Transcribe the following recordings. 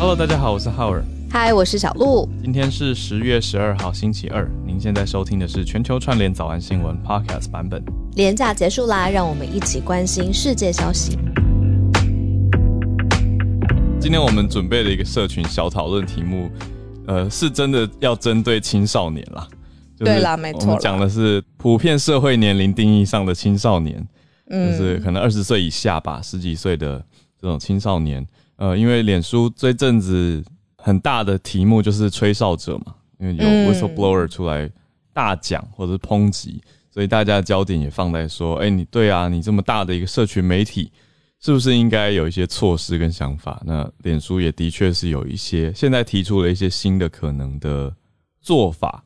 Hello，大家好，我是浩尔。嗨，我是小鹿。今天是十月十二号，星期二。您现在收听的是全球串联早安新闻 Podcast 版本。连假结束啦，让我们一起关心世界消息。今天我们准备了一个社群小讨论题目，呃，是真的要针对青少年啦。对啦，没错。我们讲的是普遍社会年龄定义上的青少年，就是可能二十岁以下吧，十几岁的这种青少年。呃，因为脸书这阵子很大的题目就是吹哨者嘛，因为有 whistleblower 出来大讲或者是抨击，所以大家的焦点也放在说，哎，你对啊，你这么大的一个社群媒体，是不是应该有一些措施跟想法？那脸书也的确是有一些，现在提出了一些新的可能的做法。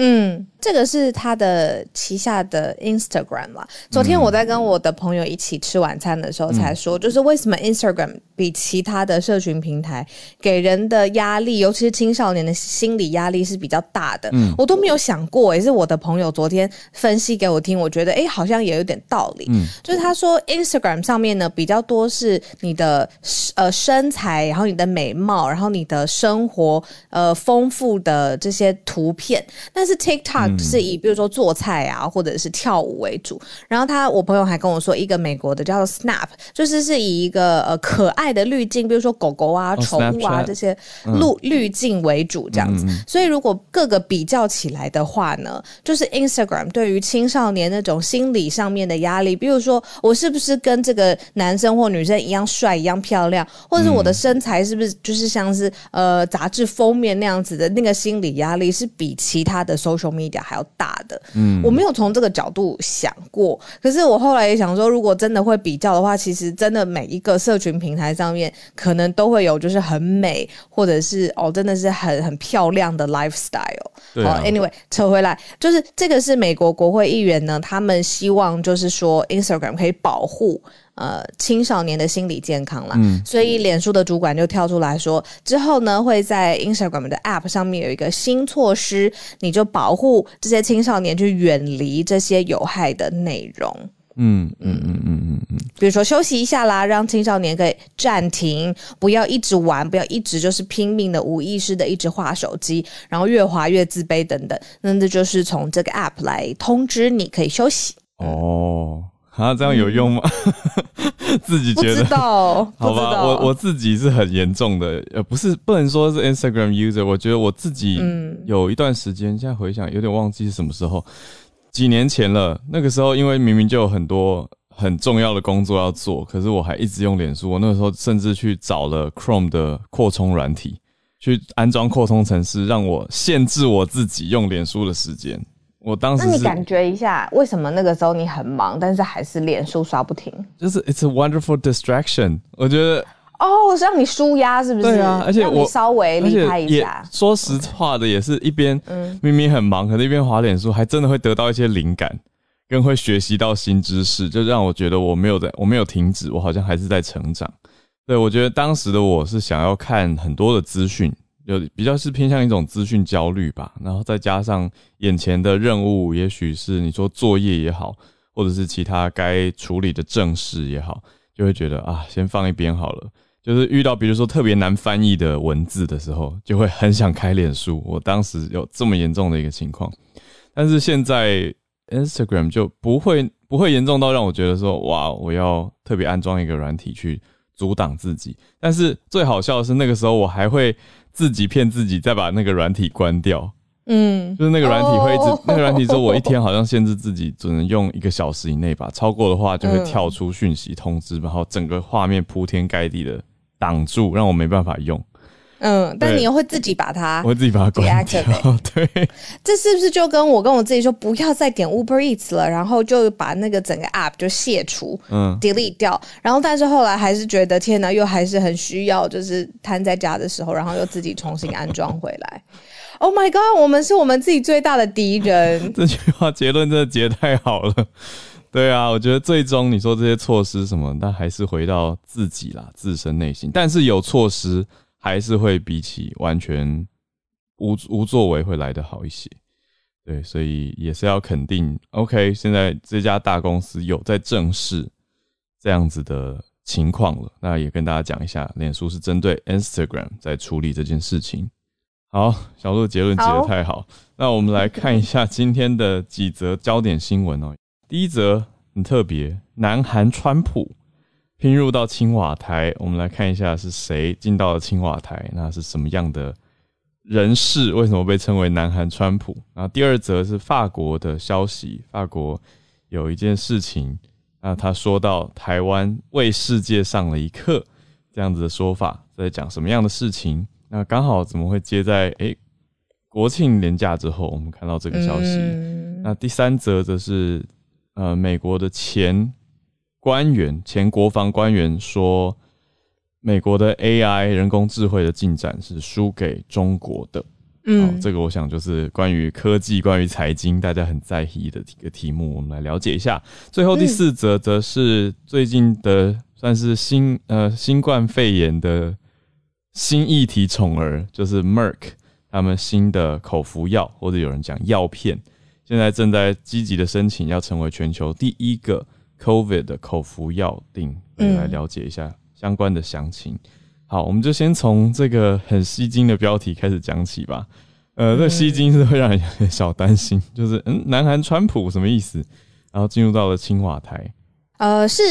嗯，这个是他的旗下的 Instagram 嘛？昨天我在跟我的朋友一起吃晚餐的时候才说，就是为什么 Instagram 比其他的社群平台给人的压力，尤其是青少年的心理压力是比较大的。嗯，我都没有想过，也是我的朋友昨天分析给我听，我觉得哎，好像也有点道理。嗯，就是他说 Instagram 上面呢比较多是你的呃身材，然后你的美貌，然后你的生活呃丰富的这些图片，那。是 TikTok 是以比如说做菜啊，或者是跳舞为主。然后他，我朋友还跟我说，一个美国的叫做 Snap，就是是以一个呃可爱的滤镜，比如说狗狗啊、宠物啊这些滤滤镜为主这样子。所以如果各个比较起来的话呢，就是 Instagram 对于青少年那种心理上面的压力，比如说我是不是跟这个男生或女生一样帅、一样漂亮，或者是我的身材是不是就是像是呃杂志封面那样子的那个心理压力，是比其他的。Social media 还要大的，嗯，我没有从这个角度想过。可是我后来也想说，如果真的会比较的话，其实真的每一个社群平台上面可能都会有，就是很美，或者是哦，真的是很很漂亮的 lifestyle。好，anyway，扯回来，就是这个是美国国会议员呢，他们希望就是说 Instagram 可以保护。呃，青少年的心理健康了，所以脸书的主管就跳出来说，之后呢会在 Instagram 的 App 上面有一个新措施，你就保护这些青少年去远离这些有害的内容。嗯嗯嗯嗯嗯嗯，比如说休息一下啦，让青少年可以暂停，不要一直玩，不要一直就是拼命的无意识的一直划手机，然后越划越自卑等等。那这就是从这个 App 来通知你可以休息。哦。啊，这样有用吗？自己觉得 好吧，我我自己是很严重的，呃，不是不能说是 Instagram user，我觉得我自己有一段时间，现在回想有点忘记是什么时候，几年前了。那个时候，因为明明就有很多很重要的工作要做，可是我还一直用脸书。我那个时候甚至去找了 Chrome 的扩充软体，去安装扩充程式，让我限制我自己用脸书的时间。我当时，那你感觉一下，为什么那个时候你很忙，但是还是脸书刷不停？就是 it's a wonderful distraction，我觉得哦，是让你舒压，是不是？对啊，而且我稍微离开一下。说实话的，也是一边明明很忙，可是一边滑脸书，还真的会得到一些灵感，跟会学习到新知识，就让我觉得我没有在，我没有停止，我好像还是在成长。对我觉得当时的我是想要看很多的资讯。有比较是偏向一种资讯焦虑吧，然后再加上眼前的任务，也许是你说作业也好，或者是其他该处理的正事也好，就会觉得啊，先放一边好了。就是遇到比如说特别难翻译的文字的时候，就会很想开脸书。我当时有这么严重的一个情况，但是现在 Instagram 就不会不会严重到让我觉得说哇，我要特别安装一个软体去阻挡自己。但是最好笑的是那个时候我还会。自己骗自己，再把那个软体关掉。嗯，就是那个软体会一直，那个软体说，我一天好像限制自己只能用一个小时以内吧，超过的话就会跳出讯息通知，然后整个画面铺天盖地的挡住，让我没办法用。嗯，但你又会自己把它，我自己把它关掉。对，这是不是就跟我跟我自己说不要再点 Uber Eats 了，然后就把那个整个 App 就卸除，嗯，delete 掉。然后但是后来还是觉得天哪，又还是很需要，就是瘫在家的时候，然后又自己重新安装回来。Oh my god，我们是我们自己最大的敌人。这句话结论真的结太好了。对啊，我觉得最终你说这些措施什么，但还是回到自己啦，自身内心。但是有措施。还是会比起完全无无作为会来得好一些，对，所以也是要肯定。OK，现在这家大公司有在正视这样子的情况了。那也跟大家讲一下，脸书是针对 Instagram 在处理这件事情。好，小鹿结论结得太好。那我们来看一下今天的几则焦点新闻哦。第一则很特别，南韩川普拼入到青瓦台。我们来看一下是谁进到了青瓦台，那是什么样的人士？为什么被称为南韩川普？然后第二则是法国的消息，法国有一件事情。那他说到台湾为世界上了一课这样子的说法，在讲什么样的事情？那刚好怎么会接在诶国庆年假之后？我们看到这个消息。那第三则则是呃美国的前官员、前国防官员说，美国的 AI 人工智慧的进展是输给中国的。嗯，这个我想就是关于科技、关于财经，大家很在意的一个题目，我们来了解一下。最后第四则则是最近的算是新呃新冠肺炎的新议题宠儿，就是 Merck 他们新的口服药，或者有人讲药片，现在正在积极的申请，要成为全球第一个 COVID 的口服药定，来了解一下相关的详情。好，我们就先从这个很吸睛的标题开始讲起吧。呃，这吸睛是会让人有点小担心，就是嗯，南韩川普什么意思？然后进入到了青瓦台。呃，是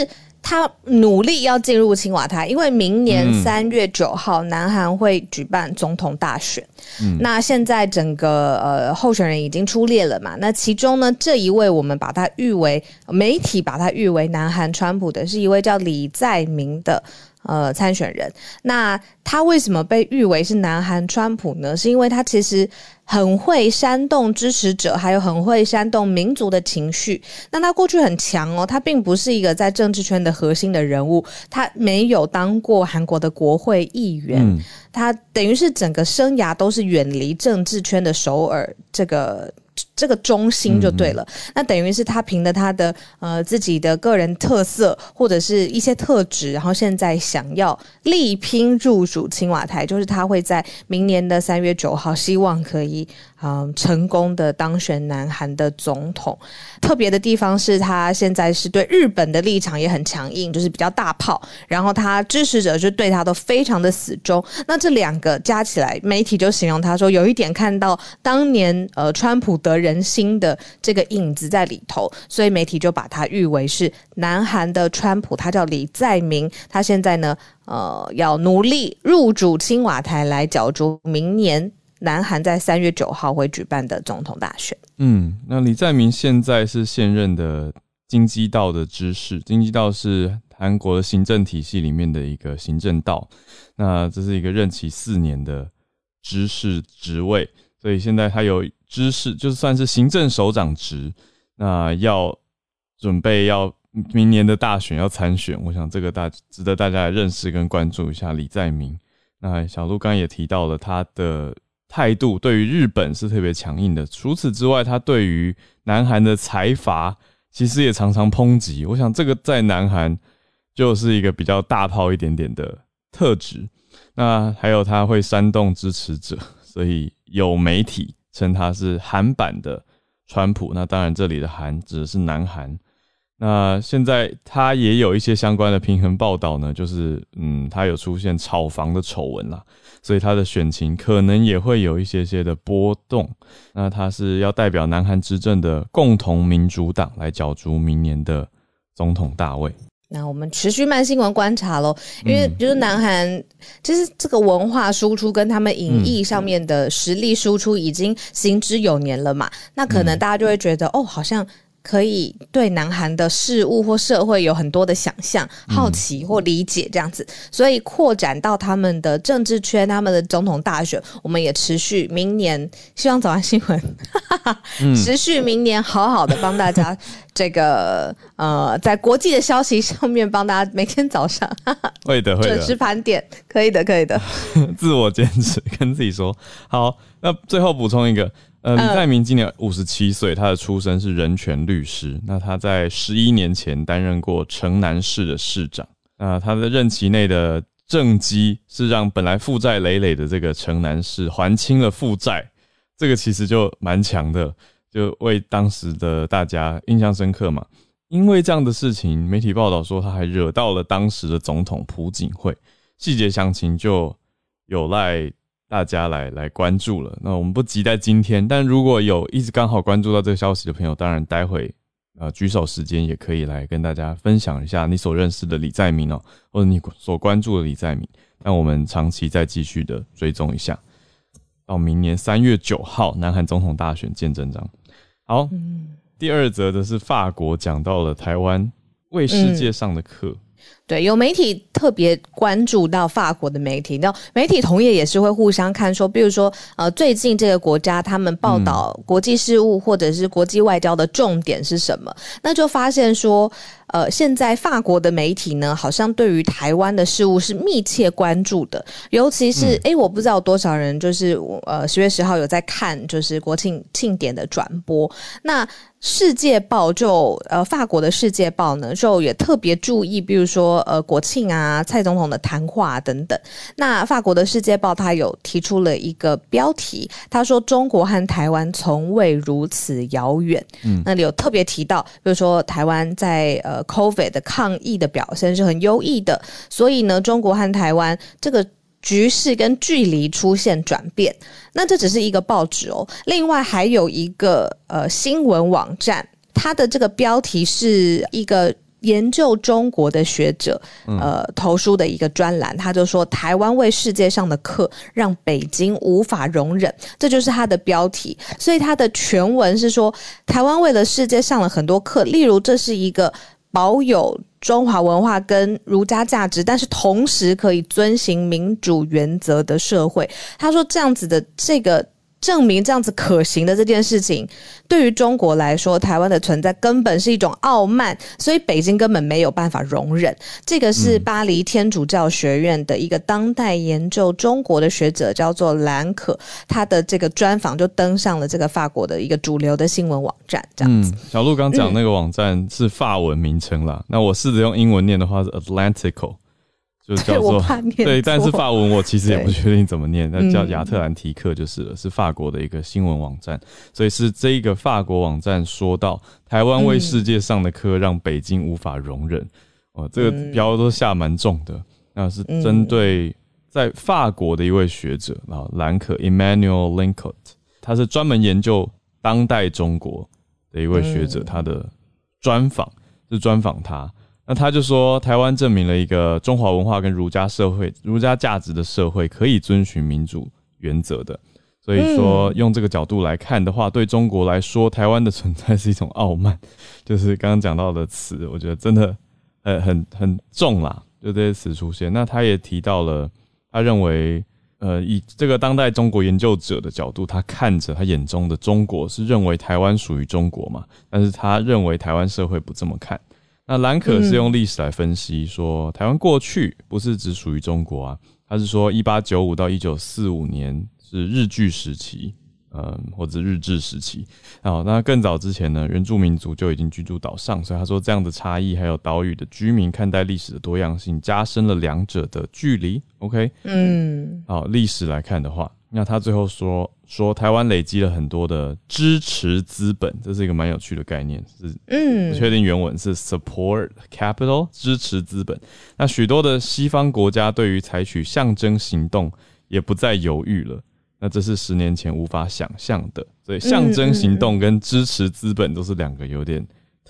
他努力要进入青瓦台，因为明年三月九号南韩会举办总统大选。嗯，那现在整个呃候选人已经出列了嘛？那其中呢，这一位我们把他誉为媒体把他誉为南韩川普的，是一位叫李在明的。呃，参选人，那他为什么被誉为是南韩川普呢？是因为他其实很会煽动支持者，还有很会煽动民族的情绪。那他过去很强哦，他并不是一个在政治圈的核心的人物，他没有当过韩国的国会议员，他等于是整个生涯都是远离政治圈的首尔这个。这个中心就对了，那等于是他凭着他的呃自己的个人特色或者是一些特质，然后现在想要力拼入主青瓦台，就是他会在明年的三月九号，希望可以。嗯，成功的当选南韩的总统。特别的地方是他现在是对日本的立场也很强硬，就是比较大炮。然后他支持者就对他都非常的死忠。那这两个加起来，媒体就形容他说有一点看到当年呃川普得人心的这个影子在里头。所以媒体就把他誉为是南韩的川普。他叫李在明，他现在呢呃要努力入主青瓦台来角逐明年。南韩在三月九号会举办的总统大选。嗯，那李在明现在是现任的京畿道的知事，京畿道是韩国的行政体系里面的一个行政道。那这是一个任期四年的知事职位，所以现在他有知事，就算是行政首长职。那要准备要明年的大选要参选，我想这个大值得大家来认识跟关注一下李在明。那小鹿刚刚也提到了他的。态度对于日本是特别强硬的。除此之外，他对于南韩的财阀其实也常常抨击。我想这个在南韩就是一个比较大炮一点点的特质。那还有他会煽动支持者，所以有媒体称他是韩版的川普。那当然，这里的韩指的是南韩。那现在他也有一些相关的平衡报道呢，就是嗯，他有出现炒房的丑闻啦。所以他的选情可能也会有一些些的波动。那他是要代表南韩执政的共同民主党来角逐明年的总统大位。那我们持续慢新闻观察喽，因为就是南韩其实这个文化输出跟他们影艺上面的实力输出已经行之有年了嘛。那可能大家就会觉得哦，好像。可以对南韩的事物或社会有很多的想象、好奇或理解这样子，所以扩展到他们的政治圈、他们的总统大选，我们也持续明年，希望早安新闻 持续明年好好的帮大家 这个呃，在国际的消息上面帮大家每天早上会的会的。准时盘点，可以的可以的，自我坚持跟自己说。好。那最后补充一个。呃，李在明今年五十七岁，他的出身是人权律师。那他在十一年前担任过城南市的市长。那他的任期内的政绩是让本来负债累累的这个城南市还清了负债，这个其实就蛮强的，就为当时的大家印象深刻嘛。因为这样的事情，媒体报道说他还惹到了当时的总统朴槿惠，细节详情就有赖大家来来关注了。那我们不急在今天，但如果有一直刚好关注到这个消息的朋友，当然待会呃举手时间也可以来跟大家分享一下你所认识的李在明哦，或者你所关注的李在明。那我们长期再继续的追踪一下，到明年三月九号，南韩总统大选见真章。好。第二则的是法国讲到了台湾为世界上的课，对，有媒体特别关注到法国的媒体，那媒体同业也是会互相看说，比如说呃，最近这个国家他们报道国际事务或者是国际外交的重点是什么，那就发现说。呃，现在法国的媒体呢，好像对于台湾的事物是密切关注的，尤其是哎，我不知道多少人就是呃十月十号有在看，就是国庆庆典的转播。那《世界报》就呃法国的《世界报》呢，就也特别注意，比如说呃国庆啊，蔡总统的谈话等等。那法国的《世界报》他有提出了一个标题，他说中国和台湾从未如此遥远。嗯，那里有特别提到，比如说台湾在呃。Covid 的抗疫的表现是很优异的，所以呢，中国和台湾这个局势跟距离出现转变。那这只是一个报纸哦，另外还有一个呃新闻网站，它的这个标题是一个研究中国的学者呃投书的一个专栏，他就说台湾为世界上的课让北京无法容忍，这就是它的标题。所以它的全文是说，台湾为了世界上了很多课，例如这是一个。保有中华文化跟儒家价值，但是同时可以遵循民主原则的社会。他说这样子的这个。证明这样子可行的这件事情，对于中国来说，台湾的存在根本是一种傲慢，所以北京根本没有办法容忍。这个是巴黎天主教学院的一个当代研究中国的学者，叫做兰可，他的这个专访就登上了这个法国的一个主流的新闻网站。这样子，小鹿刚讲那个网站是法文名称啦，那我试着用英文念的话是 Atlantico。就叫做 对，但是法文我其实也不确定怎么念，那叫亚特兰提克就是了，是法国的一个新闻网站，所以是这一个法国网站说到台湾为世界上的课让北京无法容忍，哦，这个标都下蛮重的，那是针对在法国的一位学者啊，兰可 Emmanuel Lincott，他是专门研究当代中国的一位学者，他的专访是专访他。那他就说，台湾证明了一个中华文化跟儒家社会、儒家价值的社会可以遵循民主原则的。所以说，用这个角度来看的话，对中国来说，台湾的存在是一种傲慢，就是刚刚讲到的词，我觉得真的呃很很重啦，就这些词出现。那他也提到了，他认为，呃，以这个当代中国研究者的角度，他看着他眼中的中国是认为台湾属于中国嘛，但是他认为台湾社会不这么看。那兰可是用历史来分析，说台湾过去不是只属于中国啊，他是说一八九五到一九四五年是日据时期，嗯，或者日治时期。好，那更早之前呢，原住民族就已经居住岛上，所以他说这样的差异，还有岛屿的居民看待历史的多样性，加深了两者的距离。OK，嗯，好，历史来看的话。那他最后说说台湾累积了很多的支持资本，这是一个蛮有趣的概念，是嗯，不确定原文是 support capital 支持资本。那许多的西方国家对于采取象征行动也不再犹豫了，那这是十年前无法想象的。所以象征行动跟支持资本都是两个有点。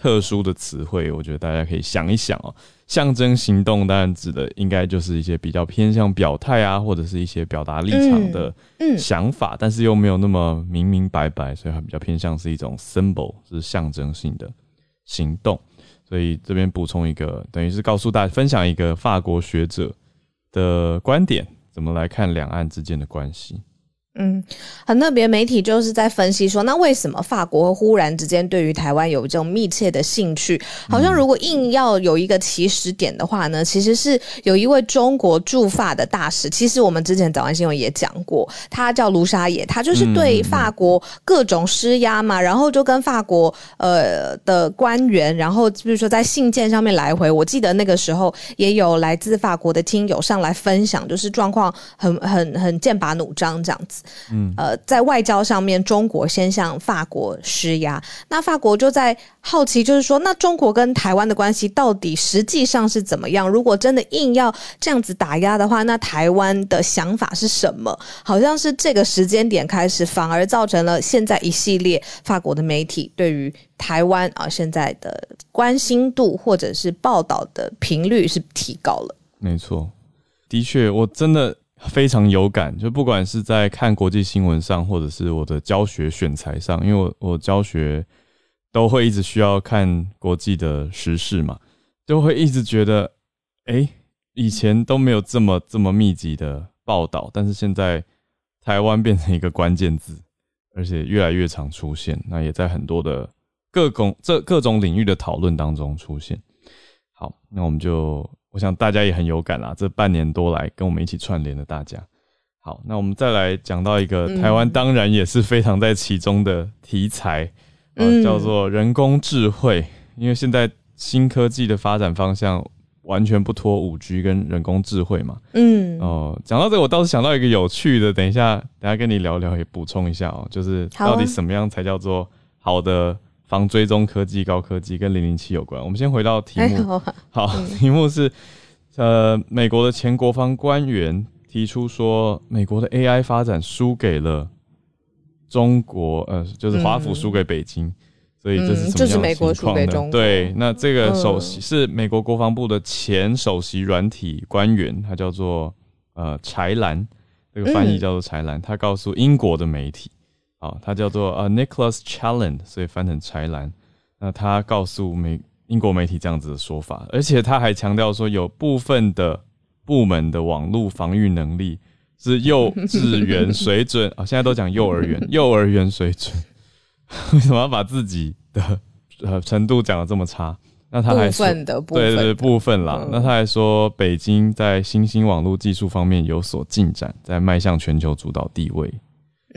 特殊的词汇，我觉得大家可以想一想哦。象征行动当然指的应该就是一些比较偏向表态啊，或者是一些表达立场的想法，但是又没有那么明明白白，所以它比较偏向是一种 symbol，是象征性的行动。所以这边补充一个，等于是告诉大家分享一个法国学者的观点，怎么来看两岸之间的关系。嗯，很特别。媒体就是在分析说，那为什么法国忽然之间对于台湾有这种密切的兴趣？好像如果硬要有一个起始点的话呢，其实是有一位中国驻法的大使。其实我们之前早安新闻也讲过，他叫卢沙野，他就是对法国各种施压嘛，然后就跟法国呃的官员，然后比如说在信件上面来回。我记得那个时候也有来自法国的听友上来分享，就是状况很很很剑拔弩张这样子。嗯，呃，在外交上面，中国先向法国施压，那法国就在好奇，就是说，那中国跟台湾的关系到底实际上是怎么样？如果真的硬要这样子打压的话，那台湾的想法是什么？好像是这个时间点开始，反而造成了现在一系列法国的媒体对于台湾啊现在的关心度或者是报道的频率是提高了。没错，的确，我真的非常有感。就不管是在看国际新闻上，或者是我的教学选材上，因为我我教学都会一直需要看国际的时事嘛，就会一直觉得，哎，以前都没有这么这么密集的报道，但是现在台湾变成一个关键字，而且越来越常出现，那也在很多的各种这各种领域的讨论当中出现。好，那我们就。我想大家也很有感啦，这半年多来跟我们一起串联的大家。好，那我们再来讲到一个台湾，当然也是非常在其中的题材，呃，叫做人工智慧。因为现在新科技的发展方向完全不脱五 G 跟人工智慧嘛。嗯，哦，讲到这个，我倒是想到一个有趣的，等一下，等下跟你聊聊，也补充一下哦，就是到底什么样才叫做好的？防追踪科技、高科技跟零零七有关。我们先回到题目，好，题目是，呃，美国的前国防官员提出说，美国的 AI 发展输给了中国，呃，就是华府输给北京，所以这是什么样的情况呢？对，那这个首席是美国国防部的前首席软体官员，他叫做呃柴兰，这个翻译叫做柴兰，他告诉英国的媒体。好，他叫做呃 Nicholas Challen，所以翻成柴兰。那他告诉美英国媒体这样子的说法，而且他还强调说，有部分的部门的网络防御能力是幼稚园 水准啊，现在都讲幼儿园，幼儿园水准。为什么要把自己的呃程度讲的这么差？那他还部分的对对部分啦。那他还说，北京在新兴网络技术方面有所进展，在迈向全球主导地位。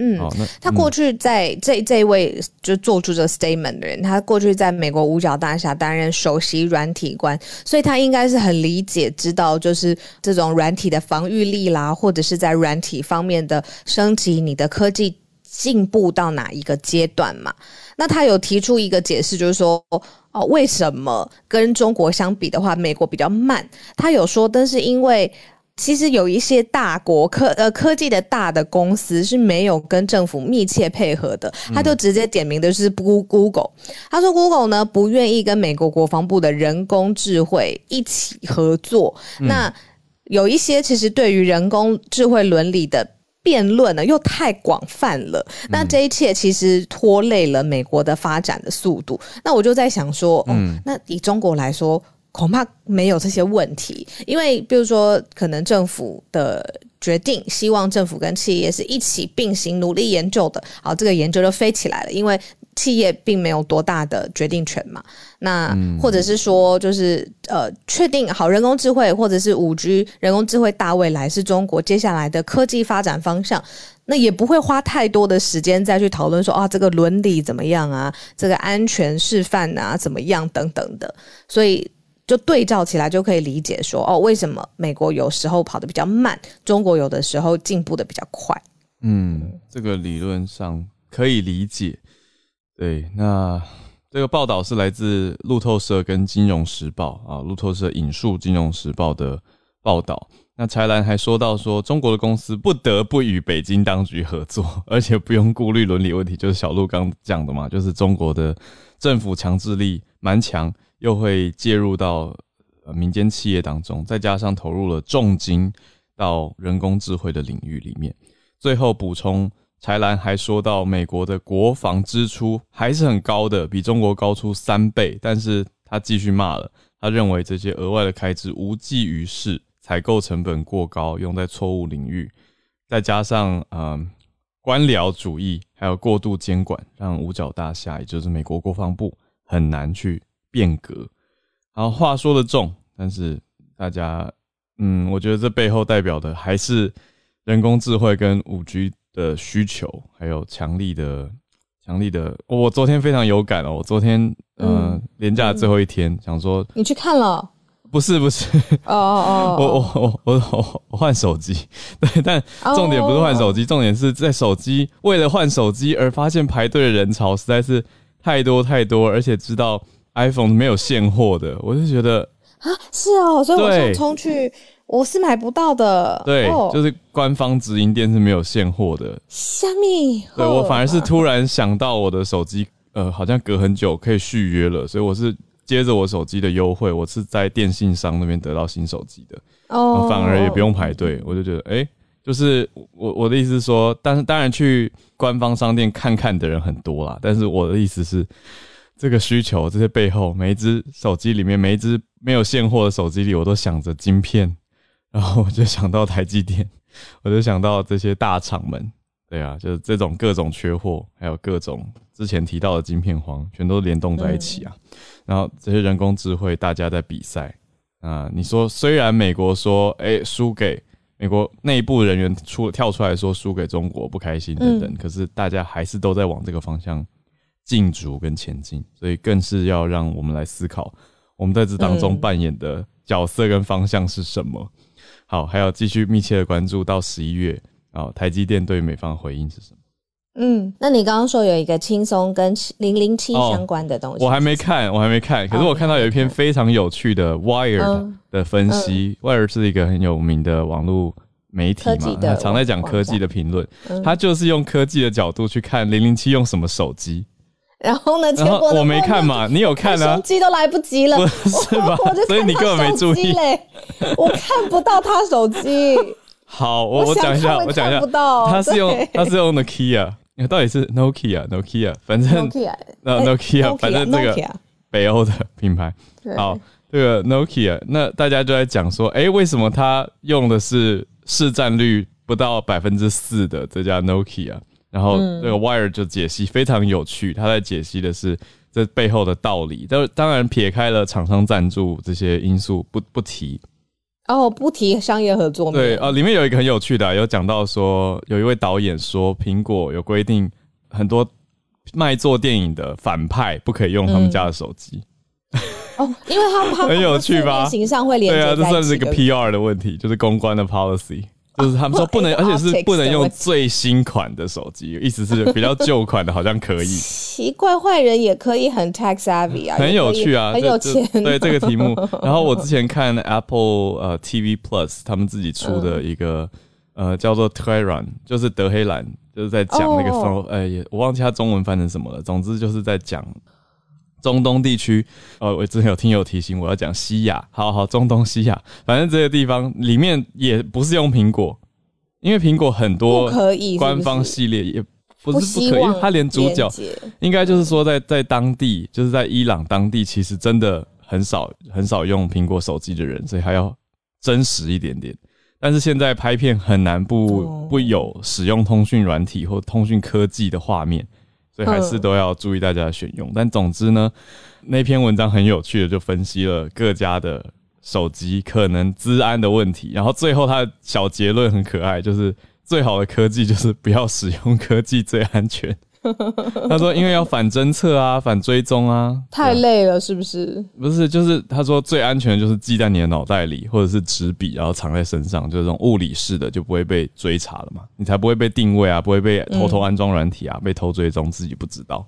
嗯，他过去在这这一位就做出这 statement 的人，他过去在美国五角大厦担任首席软体官，所以他应该是很理解、知道就是这种软体的防御力啦，或者是在软体方面的升级，你的科技进步到哪一个阶段嘛？那他有提出一个解释，就是说哦，为什么跟中国相比的话，美国比较慢？他有说，但是因为。其实有一些大国科呃科技的大的公司是没有跟政府密切配合的，他就直接点名的是 Google。他说 Google 呢不愿意跟美国国防部的人工智慧一起合作。那有一些其实对于人工智慧伦理的辩论呢又太广泛了，那这一切其实拖累了美国的发展的速度。那我就在想说，嗯，那以中国来说。恐怕没有这些问题，因为比如说，可能政府的决定，希望政府跟企业是一起并行努力研究的，好，这个研究就飞起来了，因为企业并没有多大的决定权嘛。那或者是说，就是呃，确定好人工智慧或者是五 G 人工智慧大未来是中国接下来的科技发展方向，那也不会花太多的时间再去讨论说啊，这个伦理怎么样啊，这个安全示范啊怎么样等等的，所以。就对照起来就可以理解说哦，为什么美国有时候跑得比较慢，中国有的时候进步的比较快。嗯，这个理论上可以理解。对，那这个报道是来自路透社跟金融时报啊，路透社引述金融时报的报道。那柴兰还说到说，中国的公司不得不与北京当局合作，而且不用顾虑伦理问题，就是小鹿刚讲的嘛，就是中国的政府强制力蛮强。又会介入到民间企业当中，再加上投入了重金到人工智慧的领域里面。最后补充，柴兰还说到，美国的国防支出还是很高的，比中国高出三倍。但是他继续骂了，他认为这些额外的开支无济于事，采购成本过高，用在错误领域，再加上嗯官僚主义还有过度监管，让五角大厦也就是美国国防部很难去。变革，然后话说的重，但是大家，嗯，我觉得这背后代表的还是人工智慧跟五 G 的需求，还有强力的、强力的。我昨天非常有感哦，我昨天，嗯，连假最后一天，想说你去看了，不是不是，哦哦哦，我我我我我换手机，对，但重点不是换手机，重点是在手机为了换手机而发现排队的人潮实在是太多太多，而且知道 iPhone 没有现货的，我就觉得啊，是哦，所以我想冲去，我是买不到的，对，就是官方直营店是没有现货的。虾米？对我反而是突然想到我的手机，呃，好像隔很久可以续约了，所以我是。接着我手机的优惠，我是在电信商那边得到新手机的，哦，反而也不用排队，我就觉得，哎，就是我我的意思是说，但是当然去官方商店看看的人很多啦，但是我的意思是，这个需求这些背后，每一只手机里面，每一只没有现货的手机里，我都想着晶片，然后我就想到台积电，我就想到这些大厂们，对啊，就是这种各种缺货，还有各种之前提到的晶片荒，全都联动在一起啊。然后这些人工智慧，大家在比赛啊！你说，虽然美国说，哎，输给美国内部人员出跳出来说输给中国不开心等等，可是大家还是都在往这个方向进逐跟前进，所以更是要让我们来思考，我们在这当中扮演的角色跟方向是什么。好，还要继续密切的关注到十一月啊，台积电对美方回应是什么？嗯，那你刚刚说有一个轻松跟零零七相关的东西，我还没看，我还没看。可是我看到有一篇非常有趣的 Wire 的分析，Wire 是一个很有名的网络媒体嘛，他常在讲科技的评论。他就是用科技的角度去看零零七用什么手机。然后呢？结果我没看嘛，你有看啊？手机都来不及了，是吧？所以你根本没注意嘞，我看不到他手机。好，我我讲一下，我讲一下，他是用他是用 Nokia。到底是 Nokia，Nokia，反正呃 Nokia，反正这个北欧的品牌。好，这个 Nokia，那大家就在讲说，哎，为什么他用的是市占率不到百分之四的这家 Nokia？然后这个 Wire 就解析非常有趣，他在解析的是这背后的道理。但当然撇开了厂商赞助这些因素不不提。哦，不提商业合作。对啊，里面有一个很有趣的，有讲到说，有一位导演说，苹果有规定，很多卖做电影的反派不可以用他们家的手机。哦，因为他他 很有趣吧？形象会连对啊，这算是一个 PR 的问题，就是公关的 policy。就是他们说不能，而且是不能用最新款的手机，意思是比较旧款的，好像可以。奇怪，坏人也可以很 tax savvy 啊，很有趣啊，很有钱。对这个题目，然后我之前看 Apple 呃 TV Plus 他们自己出的一个呃叫做 t e r a n 就是德黑兰，就是在讲那个方，呃，我忘记它中文翻成什么了。总之就是在讲。中东地区，呃，我之前有听友提醒我要讲西亚，好好，中东西亚，反正这些地方里面也不是用苹果，因为苹果很多官方系列也不是不可以，因为它连主角应该就是说在在当地，就是在伊朗当地，其实真的很少很少用苹果手机的人，所以还要真实一点点。但是现在拍片很难不不有使用通讯软体或通讯科技的画面。所以还是都要注意大家的选用，但总之呢，那篇文章很有趣的，就分析了各家的手机可能资安的问题，然后最后他的小结论很可爱，就是最好的科技就是不要使用科技最安全。他说：“因为要反侦测啊，反追踪啊，太累了，是不是？不是，就是他说最安全的就是记在你的脑袋里，或者是纸笔，然后藏在身上，就是这种物理式的，就不会被追查了嘛，你才不会被定位啊，不会被偷偷安装软体啊，被偷追踪自己不知道。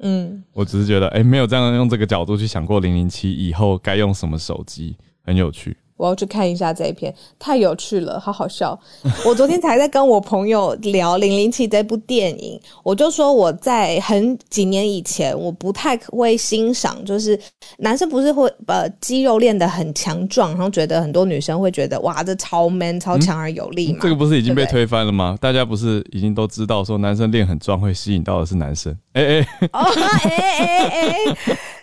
嗯，我只是觉得，哎，没有这样用这个角度去想过零零七以后该用什么手机，很有趣。”我要去看一下这一篇，太有趣了，好好笑。我昨天才在跟我朋友聊《零零七》这部电影，我就说我在很几年以前，我不太会欣赏，就是男生不是会呃肌肉练得很强壮，然后觉得很多女生会觉得哇，这超 man、超强而有力嘛。这个不是已经被推翻了吗？大家不是已经都知道说男生练很壮会吸引到的是男生？哎哎哦哎哎哎，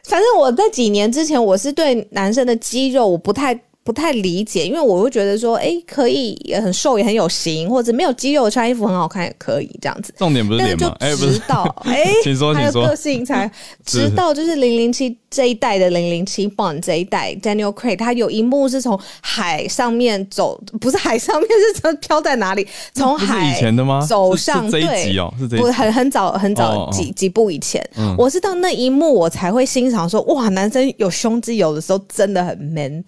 反正我在几年之前，我是对男生的肌肉我不太。不太理解，因为我会觉得说，哎，可以也很瘦，也很有型，或者没有肌肉穿衣服很好看也可以这样子。重点不是脸吗？哎，直到 哎，请说，请说。个性才 直到就是零零七这一代的零零七 Bond 这一代 Daniel Craig，他有一幕是从海上面走，不是海上面是飘在哪里？从海以前的吗？走上这一集哦，是这不很很早很早几几部以前，我是到那一幕我才会欣赏说，哇，男生有胸肌有的时候真的很 man。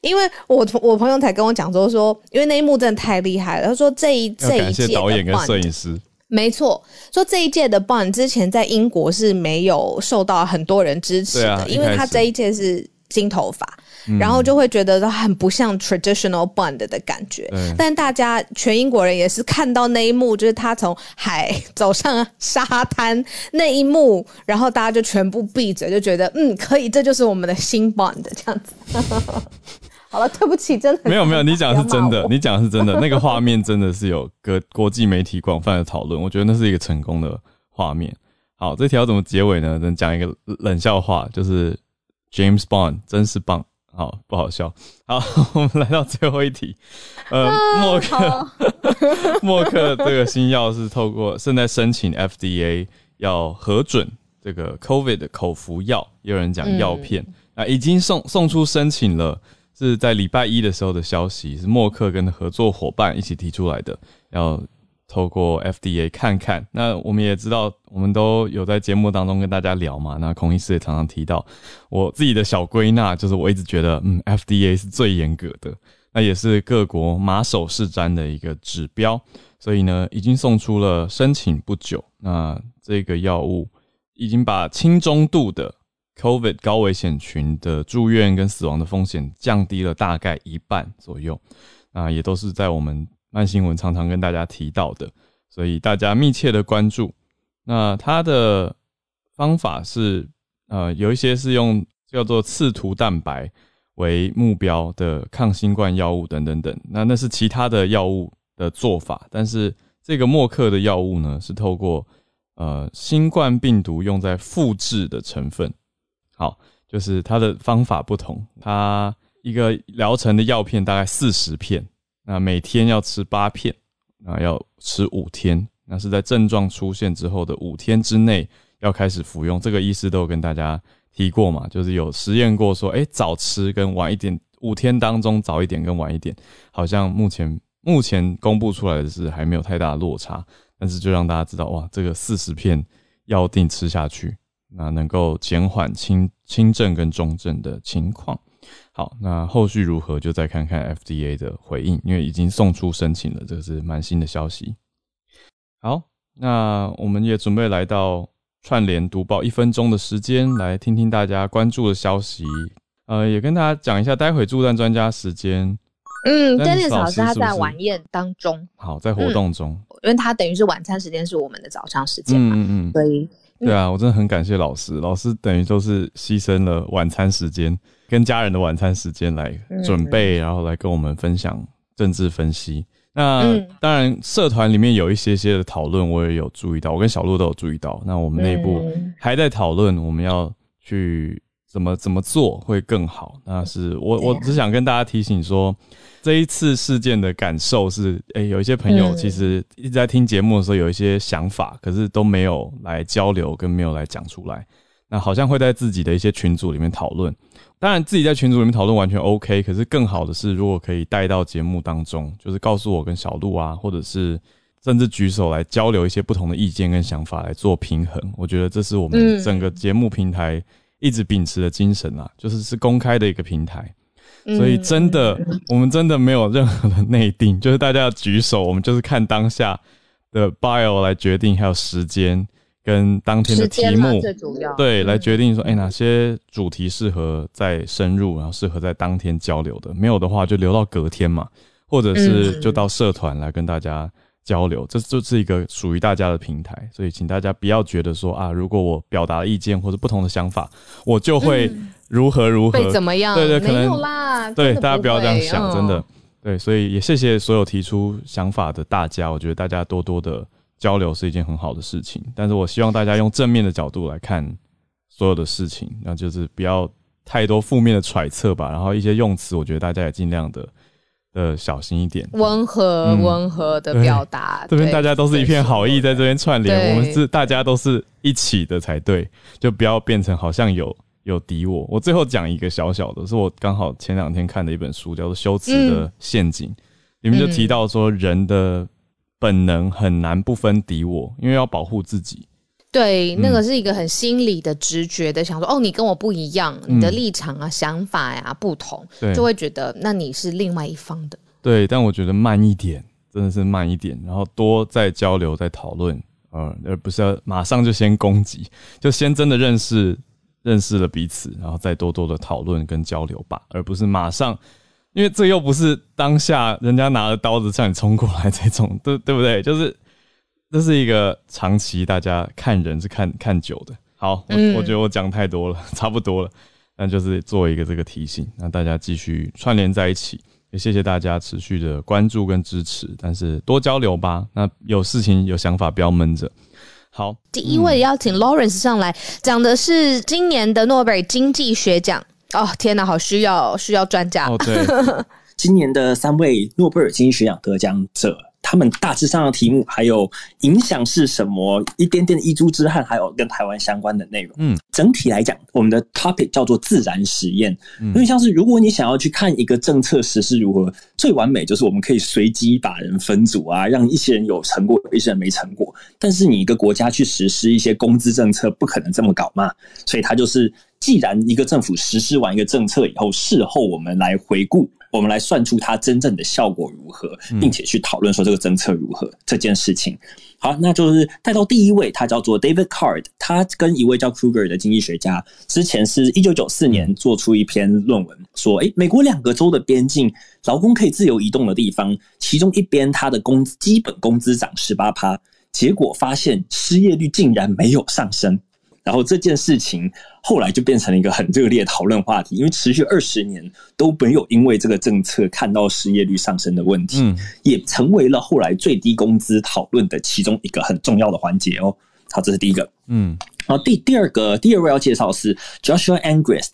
因为我我朋友才跟我讲说说，因为那一幕真的太厉害了。他说这一这一届导演跟摄影师，没错，说这一届的 Bond 之前在英国是没有受到很多人支持的，因为他这一届是金头发。然后就会觉得很不像 traditional Bond 的感觉，但大家全英国人也是看到那一幕，就是他从海 走上沙滩那一幕，然后大家就全部闭嘴，就觉得嗯可以，这就是我们的新 Bond 这样子。好了，对不起，真的没有没有，你讲的是真的，你讲的是真的，那个画面真的是有个国际媒体广泛的讨论，我觉得那是一个成功的画面。好，这条怎么结尾呢？能讲一个冷笑话，就是 James Bond 真是棒。好不好笑？好，我们来到最后一题。呃，默克，默克这个新药是透过正在申请 FDA 要核准这个 COVID 的口服药，也有人讲药片啊，已经送送出申请了，是在礼拜一的时候的消息，是默克跟合作伙伴一起提出来的，要。透过 FDA 看看，那我们也知道，我们都有在节目当中跟大家聊嘛。那孔医师也常常提到，我自己的小归纳就是，我一直觉得，嗯，FDA 是最严格的，那也是各国马首是瞻的一个指标。所以呢，已经送出了申请不久，那这个药物已经把轻中度的 COVID 高危险群的住院跟死亡的风险降低了大概一半左右。那也都是在我们。慢新闻常常跟大家提到的，所以大家密切的关注。那它的方法是，呃，有一些是用叫做刺突蛋白为目标的抗新冠药物等等等。那那是其他的药物的做法，但是这个默克的药物呢，是透过呃新冠病毒用在复制的成分。好，就是它的方法不同，它一个疗程的药片大概四十片。那每天要吃八片，那要吃五天，那是在症状出现之后的五天之内要开始服用。这个医师都有跟大家提过嘛，就是有实验过说，哎，早吃跟晚一点，五天当中早一点跟晚一点，好像目前目前公布出来的是还没有太大落差，但是就让大家知道，哇，这个四十片药定吃下去，那能够减缓轻轻症跟重症的情况。好，那后续如何就再看看 FDA 的回应，因为已经送出申请了，这个是蛮新的消息。好，那我们也准备来到串联读报一分钟的时间，来听听大家关注的消息。呃，也跟大家讲一下，待会助战专家时间。嗯，Dennis 老师他在晚宴当中，好，在活动中，因为他等于是晚餐时间是我们的早上时间嘛，嗯嗯，所以对啊，我真的很感谢老师，老师等于都是牺牲了晚餐时间。跟家人的晚餐时间来准备，然后来跟我们分享政治分析。那当然，社团里面有一些些的讨论，我也有注意到，我跟小鹿都有注意到。那我们内部还在讨论，我们要去怎么怎么做会更好。那是我我只想跟大家提醒说，这一次事件的感受是，哎，有一些朋友其实一直在听节目的时候有一些想法，可是都没有来交流，跟没有来讲出来。那好像会在自己的一些群组里面讨论。当然，自己在群组里面讨论完全 OK，可是更好的是，如果可以带到节目当中，就是告诉我跟小鹿啊，或者是甚至举手来交流一些不同的意见跟想法来做平衡。我觉得这是我们整个节目平台一直秉持的精神啊，就是是公开的一个平台，所以真的我们真的没有任何的内定，就是大家要举手，我们就是看当下的 bio 来决定，还有时间。跟当天的题目最主要。对来决定说，哎，哪些主题适合再深入，然后适合在当天交流的，没有的话就留到隔天嘛，或者是就到社团来跟大家交流，这就是一个属于大家的平台，所以请大家不要觉得说啊，如果我表达意见或者不同的想法，我就会如何如何怎么样？对对，可能啦，对大家不要这样想，真的对，所以也谢谢所有提出想法的大家，我觉得大家多多的。交流是一件很好的事情，但是我希望大家用正面的角度来看所有的事情，那就是不要太多负面的揣测吧。然后一些用词，我觉得大家也尽量的呃小心一点，温和温和的表达。这边大家都是一片好意，在这边串联，我们是大家都是一起的才对，就不要变成好像有有敌我。我最后讲一个小小的，是我刚好前两天看的一本书，叫做《修辞的陷阱》，里面就提到说人的。本能很难不分敌我，因为要保护自己，对，那个是一个很心理的直觉的，想说哦，你跟我不一样，你的立场啊、想法呀不同，就会觉得那你是另外一方的。对，但我觉得慢一点，真的是慢一点，然后多再交流、再讨论，嗯，而不是要马上就先攻击，就先真的认识认识了彼此，然后再多多的讨论跟交流吧，而不是马上，因为这又不是当下人家拿着刀子向你冲过来这种，对对不对？就是。这是一个长期大家看人是看看久的。好，我我觉得我讲太多了，差不多了。那就是做一个这个提醒，让大家继续串联在一起。也谢谢大家持续的关注跟支持，但是多交流吧。那有事情有想法不要闷着。好，第一位邀请 Lawrence 上来讲的是今年的诺贝尔经济学奖。哦，天哪，好需要需要专家。哦，对，今年的三位诺贝尔经济学奖得奖者。他们大致上的题目还有影响是什么？一点点的一珠之憾，还有跟台湾相关的内容。嗯，整体来讲，我们的 topic 叫做自然实验。因为像是如果你想要去看一个政策实施如何最完美，就是我们可以随机把人分组啊，让一些人有成果，一些人没成果。但是你一个国家去实施一些工资政策，不可能这么搞嘛。所以它就是，既然一个政府实施完一个政策以后，事后我们来回顾。我们来算出它真正的效果如何，并且去讨论说这个政策如何这件事情。好，那就是带到第一位，他叫做 David Card，他跟一位叫 Kruger 的经济学家，之前是一九九四年做出一篇论文，说，诶，美国两个州的边境，劳工可以自由移动的地方，其中一边他的工基本工资涨十八趴，结果发现失业率竟然没有上升。然后这件事情后来就变成了一个很热烈讨论话题，因为持续二十年都没有因为这个政策看到失业率上升的问题，也成为了后来最低工资讨论的其中一个很重要的环节哦。好，这是第一个。嗯，然后第第二个第二位要介绍是 Joshua Angrist。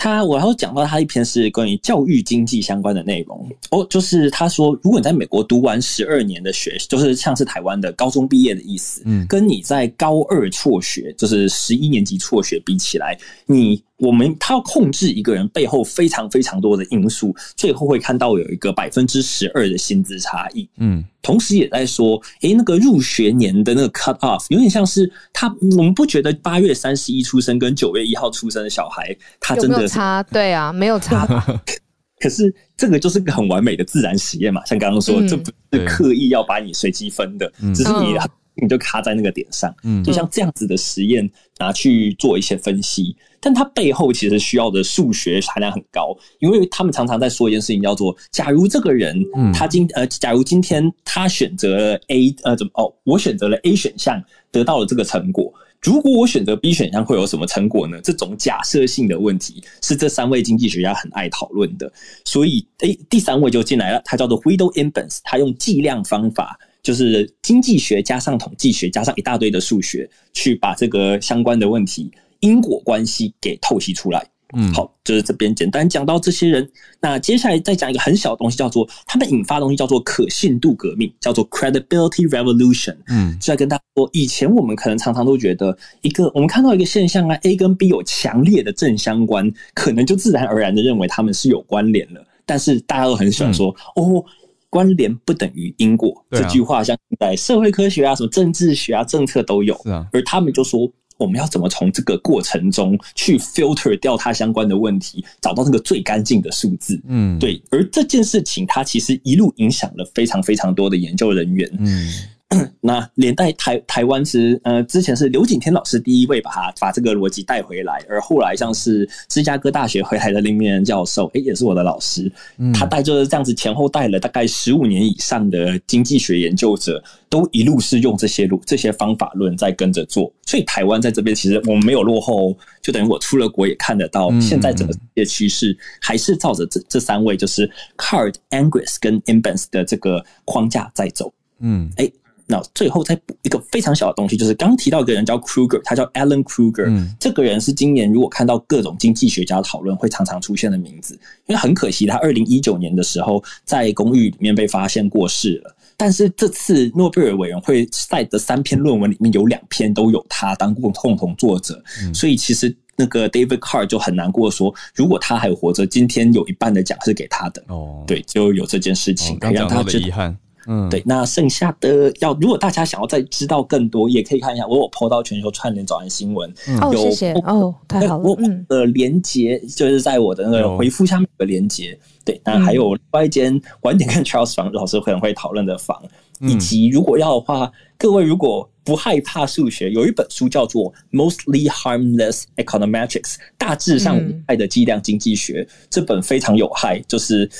他我要讲到他一篇是关于教育经济相关的内容哦，就是他说，如果你在美国读完十二年的学，就是像是台湾的高中毕业的意思，嗯，跟你在高二辍学，就是十一年级辍学比起来，你。我们他要控制一个人背后非常非常多的因素，最后会看到有一个百分之十二的薪资差异。嗯，同时也在说，诶，那个入学年的那个 cut off 有点像是他，我们不觉得八月三十一出生跟九月一号出生的小孩，他真的差？对啊，没有差。可是这个就是个很完美的自然实验嘛，像刚刚说，这不是刻意要把你随机分的，只是你你就卡在那个点上。嗯，就像这样子的实验拿去做一些分析。但它背后其实需要的数学含量很高，因为他们常常在说一件事情，叫做：假如这个人他今呃，假如今天他选择了 A 呃，怎么哦，我选择了 A 选项得到了这个成果，如果我选择 B 选项会有什么成果呢？这种假设性的问题是这三位经济学家很爱讨论的。所以，诶，第三位就进来了，他叫做 Widow Imbens，他用计量方法，就是经济学加上统计学加上一大堆的数学，去把这个相关的问题。因果关系给透析出来，嗯，好，就是这边简单讲到这些人。那接下来再讲一个很小的东西，叫做他们引发的东西叫做可信度革命，叫做 credibility revolution。嗯，就在跟大家说，以前我们可能常常都觉得一个我们看到一个现象啊，A 跟 B 有强烈的正相关，可能就自然而然的认为他们是有关联了。但是大家都很喜欢说，哦，关联不等于因果这句话，像在社会科学啊、什么政治学啊、政策都有。是啊，而他们就说。我们要怎么从这个过程中去 filter 掉它相关的问题，找到那个最干净的数字？嗯，对。而这件事情，它其实一路影响了非常非常多的研究人员。嗯。那连带台台湾是呃，之前是刘景天老师第一位把他把这个逻辑带回来，而后来像是芝加哥大学回来的林明仁教授，诶，也是我的老师，他带着这样子前后带了大概十五年以上的经济学研究者，都一路是用这些路这些方法论在跟着做，所以台湾在这边其实我们没有落后，就等于我出了国也看得到，现在整个世界趋势还是照着这这三位就是 Card、Angus 跟 Imbens 的这个框架在走，嗯，哎。那最后再补一个非常小的东西，就是刚提到一个人叫 Kruger，他叫 Alan Kruger，这个人是今年如果看到各种经济学家讨论会常常出现的名字，因为很可惜他二零一九年的时候在公寓里面被发现过世了，但是这次诺贝尔委员会赛的三篇论文里面有两篇都有他当共共同作者，所以其实那个 David Carr 就很难过说，如果他还活着，今天有一半的奖是给他的。哦，对，就有这件事情，让他的遗憾。嗯，对。那剩下的要，如果大家想要再知道更多，也可以看一下我有 PO 到全球串联早安新闻。哦，谢谢哦，太好了。我，的连接就是在我的那个回复下面有个连接。对，那还有另外一间晚点跟 Charles 房老师可能会讨论的房，以及如果要的话，各位如果不害怕数学，有一本书叫做《Mostly Harmless Econometrics》，大致上无害的计量经济学，这本非常有害，就是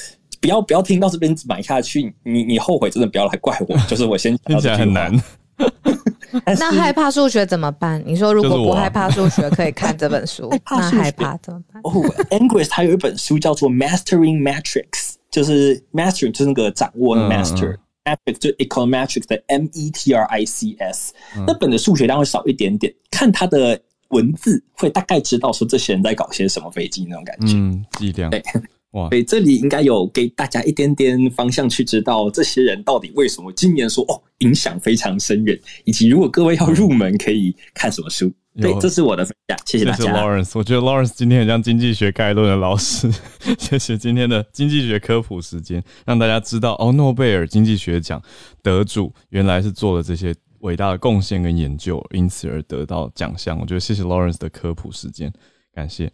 不要不要听到这边买下去，你你后悔真的不要来怪我，就是我先 听起来很难。那害怕数学怎么办？你说如果不害怕数学，可以看这本书。那害怕怎么办？哦，Angus 他有一本书叫做《Mastering Metrics》，就是 Mastering 就是那个掌握 Master，Metrics 就 Econometrics 的 M E T R I C S。那本的数学量会少一点点，看它的文字会大概知道说这些人在搞些什么飞机那种感觉。嗯，计量对。哇，所以这里应该有给大家一点点方向，去知道这些人到底为什么今年说哦影响非常深远，以及如果各位要入门可以看什么书。对，这是我的分享，谢谢大家。Lawrence，我觉得 Lawrence 今天很像经济学概论的老师。谢谢今天的经济学科普时间，让大家知道哦，诺贝尔经济学奖得主原来是做了这些伟大的贡献跟研究，因此而得到奖项。我觉得谢谢 Lawrence 的科普时间，感谢。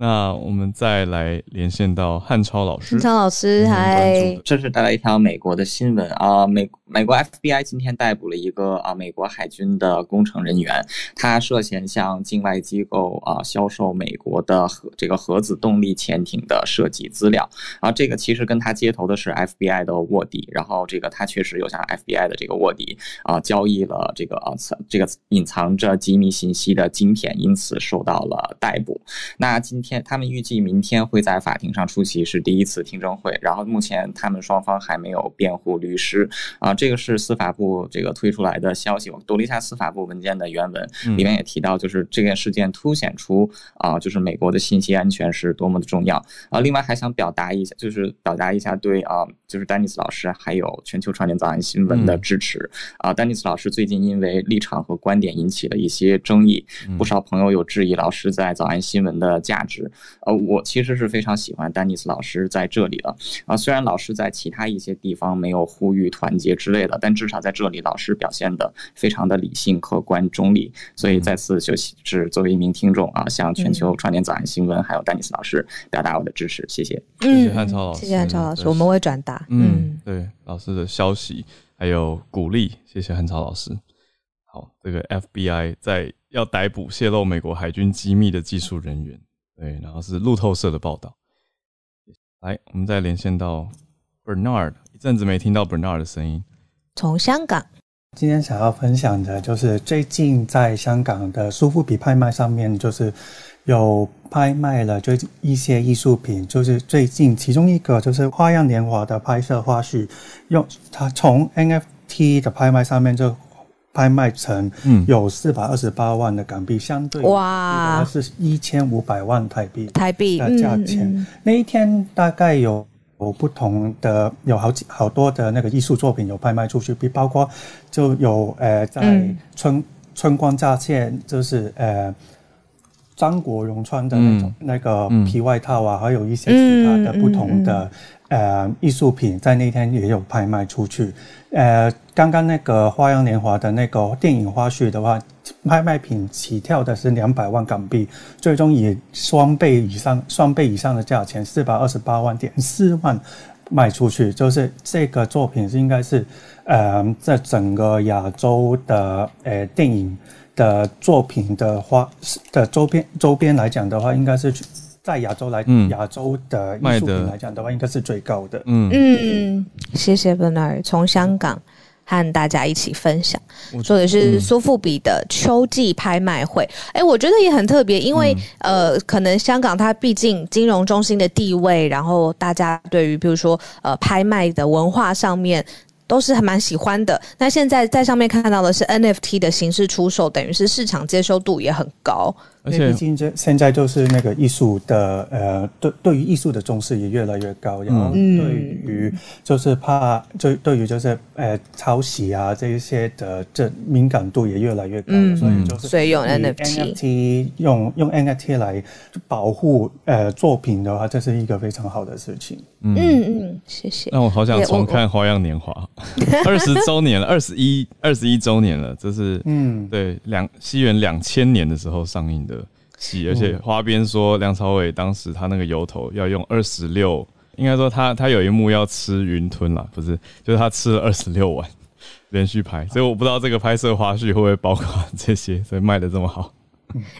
那我们再来连线到汉超老师。汉超老师，嗨，这是带来一条美国的新闻啊，美美国 FBI 今天逮捕了一个啊美国海军的工程人员，他涉嫌向境外机构啊销售美国的核这个核子动力潜艇的设计资料啊，这个其实跟他接头的是 FBI 的卧底，然后这个他确实有向 FBI 的这个卧底啊交易了这个啊这个隐藏着机密信息的晶片，因此受到了逮捕。那今天。天，他们预计明天会在法庭上出席，是第一次听证会。然后目前他们双方还没有辩护律师啊，这个是司法部这个推出来的消息。我读了一下司法部文件的原文，里面也提到，就是这件事件凸显出啊，就是美国的信息安全是多么的重要啊。另外还想表达一下，就是表达一下对啊，就是丹尼斯老师还有全球串联早安新闻的支持啊。丹尼斯老师最近因为立场和观点引起了一些争议，不少朋友有质疑老师在早安新闻的价值。呃，我其实是非常喜欢丹尼斯老师在这里的啊。虽然老师在其他一些地方没有呼吁团结之类的，但至少在这里，老师表现的非常的理性、客观、中立。所以再次就是作为一名听众啊，向全球串联早安新闻还有丹尼斯老师表达我的支持，谢谢。谢谢汉超老师，谢谢汉超老师，我们会转达。嗯，对老师的消息还有鼓励，谢谢汉超老师。好，这个 FBI 在要逮捕泄露美国海军机密的技术人员。对，然后是路透社的报道。来，我们再连线到 Bernard，一阵子没听到 Bernard 的声音。从香港，今天想要分享的就是最近在香港的苏富比拍卖上面，就是有拍卖了就一些艺术品，就是最近其中一个就是《花样年华》的拍摄花絮，用它从 NFT 的拍卖上面就。拍卖成有四百二十八万的港币，相对哇。是一千五百万台币台币的价钱。那一天大概有有不同的有好几好多的那个艺术作品有拍卖出去，比包括就有呃在春春光乍现，就是呃张国荣穿的那种那个皮外套啊，还有一些其他的不同的呃艺术品，在那天也有拍卖出去，呃。刚刚那个《花样年华》的那个电影花絮的话，拍卖品起跳的是两百万港币，最终以双倍以上、双倍以上的价钱，四百二十八万点四万卖出去。就是这个作品是应该是，呃，在整个亚洲的呃电影的作品的花的周边周边来讲的话，应该是在亚洲来亚洲的艺术品来讲的话，应该是最高的。嗯嗯，谢谢 Bernard，从香港。和大家一起分享，说的是苏富比的秋季拍卖会。哎，我觉得也很特别，因为呃，可能香港它毕竟金融中心的地位，然后大家对于比如说呃拍卖的文化上面都是还蛮喜欢的。那现在在上面看到的是 NFT 的形式出售，等于是市场接受度也很高。而且，毕竟这现在就是那个艺术的，呃，对对于艺术的重视也越来越高，然后对于就是怕，就对于就是呃抄袭啊这一些的这敏感度也越来越高，所以就是所以用 NFT 用用 NFT 来保护呃作品的话，这是一个非常好的事情。嗯。嗯，谢谢。那我好想重看《花样年华》，二十周年了，二十一二十一周年了，这是嗯。对两西元两千年的时候上映的戏，而且花边说梁朝伟当时他那个油头要用二十六，应该说他他有一幕要吃云吞了，不是，就是他吃了二十六碗 连续拍，所以我不知道这个拍摄花絮会不会包括这些，所以卖的这么好。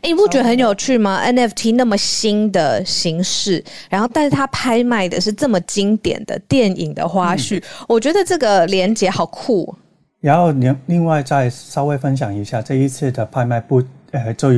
你不觉得很有趣吗？NFT 那么新的形式，然后但是它拍卖的是这么经典的电影的花絮，我觉得这个连接好酷。然后另另外再稍微分享一下这一次的拍卖不呃就。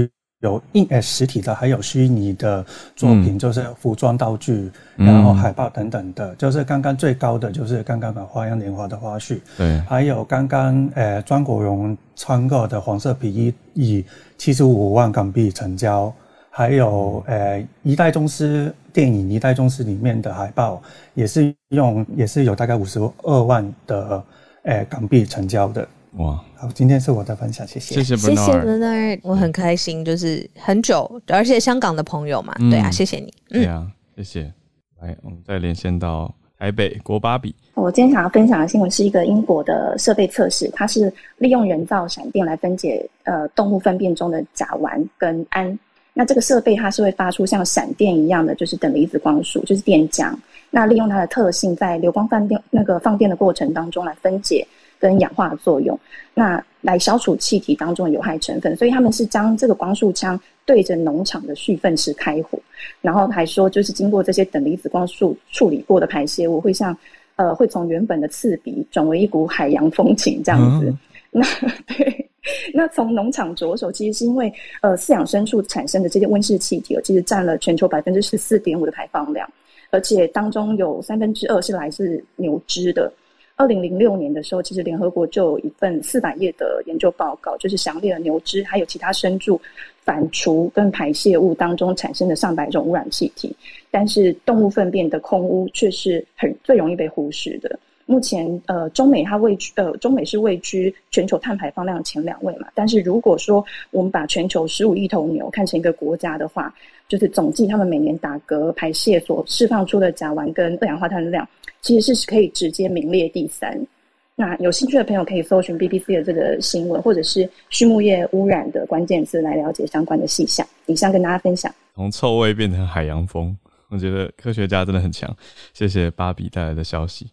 有硬呃实体的，还有虚拟的作品，就是服装道具，然后海报等等的。就是刚刚最高的，就是刚刚的《花样年华》的花絮。对，还有刚刚呃庄国荣穿过的黄色皮衣，以七十五万港币成交。还有呃《一代宗师》电影《一代宗师》里面的海报，也是用也是有大概五十二万的呃港币成交的。哇，好，今天是我的分享，谢谢，谢谢，谢谢 Bernard，我很开心，就是很久，而且香港的朋友嘛，对啊，谢谢你，对啊，谢谢，来，我们再连线到台北国芭比。我今天想要分享的新闻是一个英国的设备测试，它是利用人造闪电来分解呃动物粪便中的甲烷跟氨，那这个设备它是会发出像闪电一样的就是等离子光束，就是电浆，那利用它的特性，在流光放电那个放电的过程当中来分解。跟氧化的作用，那来消除气体当中的有害成分，所以他们是将这个光束枪对着农场的蓄粪池开火，然后还说就是经过这些等离子光束处理过的排泄物，会像呃会从原本的刺鼻转为一股海洋风情这样子。那对，那从农场着手，其实是因为呃饲养牲畜产生的这些温室气体，其实占了全球百分之十四点五的排放量，而且当中有三分之二是来自牛只的。二零零六年的时候，其实联合国就有一份四百页的研究报告，就是详列了牛只还有其他牲畜反刍跟排泄物当中产生的上百种污染气体，但是动物粪便的空污却是很最容易被忽视的。目前，呃，中美它位居呃中美是位居全球碳排放量前两位嘛，但是如果说我们把全球十五亿头牛看成一个国家的话，就是总计他们每年打嗝排泄所释放出的甲烷跟二氧化碳的量。其实是可以直接名列第三。那有兴趣的朋友可以搜寻 BBC 的这个新闻，或者是畜牧业污染的关键字来了解相关的细项。以上跟大家分享。从臭味变成海洋风，我觉得科学家真的很强。谢谢芭比带来的消息。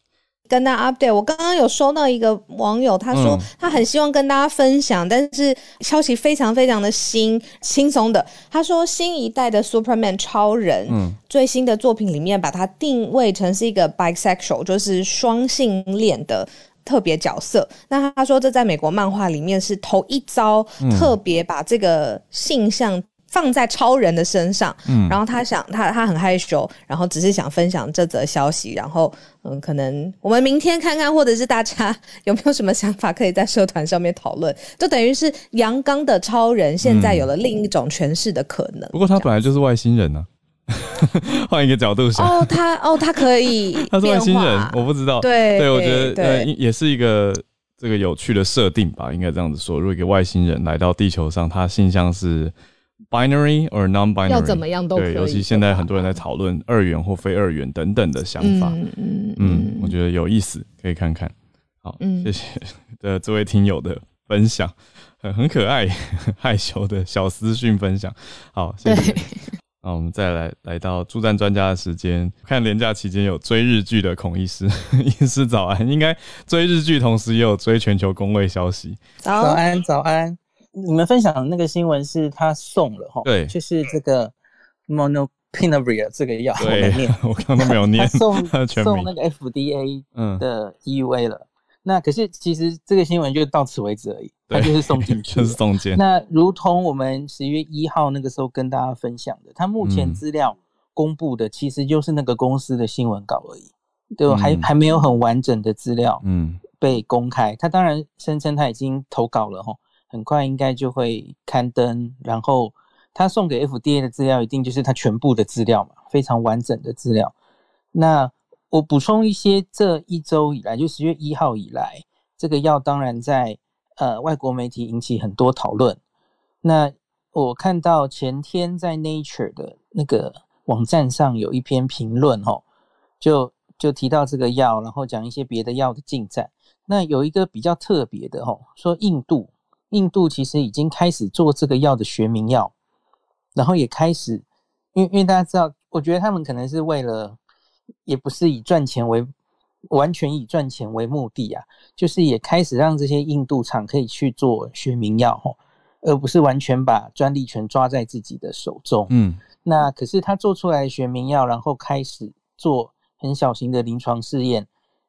跟大家 update，我刚刚有收到一个网友，他说他很希望跟大家分享，但是消息非常非常的新轻松的。他说新一代的 Superman 超人，嗯，最新的作品里面把它定位成是一个 bisexual，就是双性恋的特别角色。那他说这在美国漫画里面是头一遭，特别把这个性向。放在超人的身上，嗯，然后他想他他很害羞，然后只是想分享这则消息，然后嗯，可能我们明天看看，或者是大家有没有什么想法，可以在社团上面讨论。就等于是阳刚的超人现在有了另一种诠释的可能。不过他本来就是外星人呢，换一个角度想，哦，他哦，他可以，他是外星人，我不知道，对，对我觉得呃也是一个这个有趣的设定吧，应该这样子说。如果一个外星人来到地球上，他性向是。Binary or non-binary 要怎么样都可以，尤其现在很多人在讨论二元或非二元等等的想法。嗯嗯嗯，我觉得有意思，可以看看。好，谢谢的这位听友的分享，很很可爱，害羞的小私讯分享。好，谢谢。那我们再来来到助战专家的时间，看连假期间有追日剧的孔医师，医师早安。应该追日剧，同时也有追全球工位消息。早安，早安。你们分享那个新闻是他送了哈，对，就是这个 Monopinavir 这个药，对，我 刚刚没有念，送 送那个 FDA 的 EUA 了。那可是其实这个新闻就到此为止而已，他就是送进去，就是送进。那如同我们十月一号那个时候跟大家分享的，他目前资料公布的其实就是那个公司的新闻稿而已，对，还还没有很完整的资料嗯。被公开。他当然声称他已经投稿了哈。很快应该就会刊登，然后他送给 FDA 的资料一定就是他全部的资料嘛，非常完整的资料。那我补充一些，这一周以来，就十月一号以来，这个药当然在呃外国媒体引起很多讨论。那我看到前天在 Nature 的那个网站上有一篇评论，哈，就就提到这个药，然后讲一些别的药的进展。那有一个比较特别的哦，说印度，印度其实已经开始做这个药的学名药，然后也开始，因为因为大家知道，我觉得他们可能是为了，也不是以赚钱为完全以赚钱为目的啊，就是也开始让这些印度厂可以去做学名药哦，而不是完全把专利权抓在自己的手中。嗯，那可是他做出来学名药，然后开始做很小型的临床试验，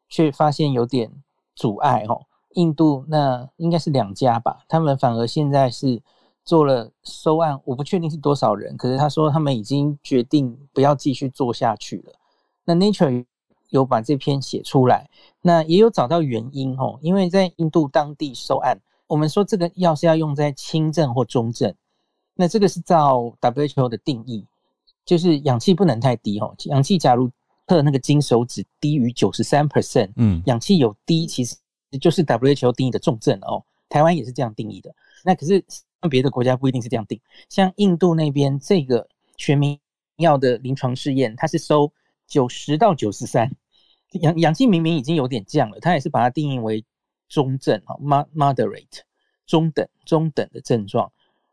却发现有点。阻碍哦，印度那应该是两家吧，他们反而现在是做了收案，我不确定是多少人，可是他说他们已经决定不要继续做下去了。那 Nature 有把这篇写出来，那也有找到原因哦，因为在印度当地收案，我们说这个药是要用在轻症或中症，那这个是照 WHO 的定义，就是氧气不能太低哦，氧气假如。测那个金手指低于九十三 percent，嗯，氧气有低，其实就是 WHO 定义的重症哦。台湾也是这样定义的。那可是别的国家不一定是这样定。像印度那边这个全民药的临床试验，它是收九十到九十三，氧氧气明明已经有点降了，它也是把它定义为中症啊，moderate 中等中等的症状。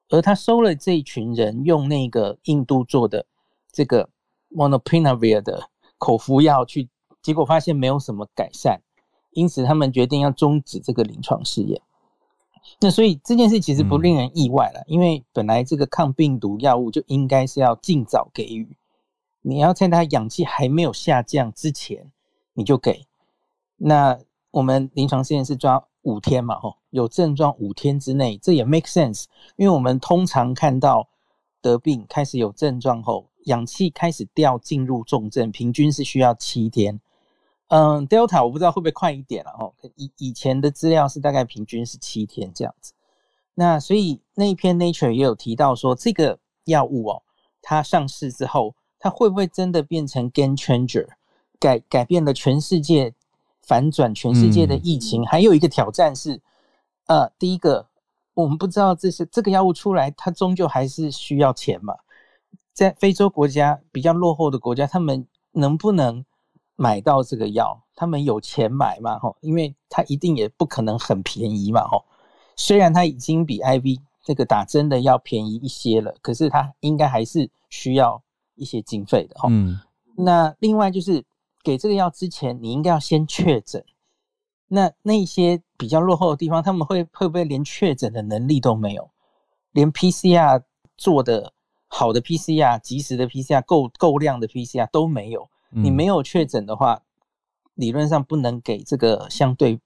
而他收了这一群人用那个印度做的这个 Monopinavir 的。口服药去，结果发现没有什么改善，因此他们决定要终止这个临床试验。那所以这件事其实不令人意外了，因为本来这个抗病毒药物就应该是要尽早给予，你要在它氧气还没有下降之前你就给。那我们临床试验是抓五天嘛，吼，有症状五天之内，这也 make sense，因为我们通常看到得病开始有症状后。氧气开始掉，进入重症，平均是需要七天。嗯，Delta 我不知道会不会快一点了哦。以以前的资料是大概平均是七天这样子。那所以那一篇 Nature 也有提到说，这个药物哦，它上市之后，它会不会真的变成 Game Changer，改改变了全世界，反转全世界的疫情？还有一个挑战是，呃，第一个我们不知道这是这个药物出来，它终究还是需要钱嘛。在非洲国家比较落后的国家，他们能不能买到这个药？他们有钱买嘛？吼，因为它一定也不可能很便宜嘛？吼，虽然它已经比 IV 这个打针的要便宜一些了，可是它应该还是需要一些经费的。吼，嗯。那另外就是给这个药之前，你应该要先确诊。那那些比较落后的地方，他们会会不会连确诊的能力都没有？连 PCR 做的？好的 PCR、及时的 PCR、够够量的 PCR 都没有。你没有确诊的话，理论上不能给这个相对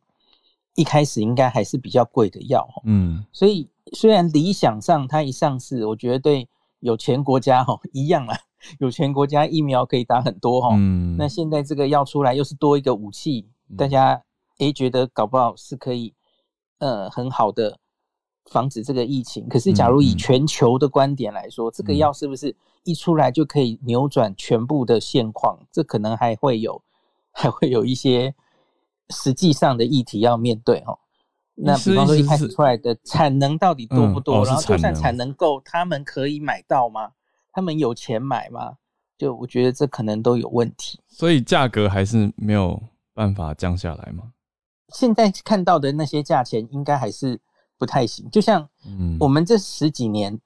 一开始应该还是比较贵的药。嗯，所以虽然理想上它一上市，我觉得对有钱国家哈一样啊，有钱国家疫苗可以打很多哈。嗯，那现在这个药出来又是多一个武器，大家诶觉得搞不好是可以呃很好的。防止这个疫情，可是假如以全球的观点来说，这个药是不是一出来就可以扭转全部的现况？这可能还会有，还会有一些实际上的议题要面对哦。那比方说一开始出来的产能到底多不多？然后就算产能够，他们可以买到吗？他们有钱买吗？就我觉得这可能都有问题。所以价格还是没有办法降下来吗？现在看到的那些价钱，应该还是。不太行，就像我们这十几年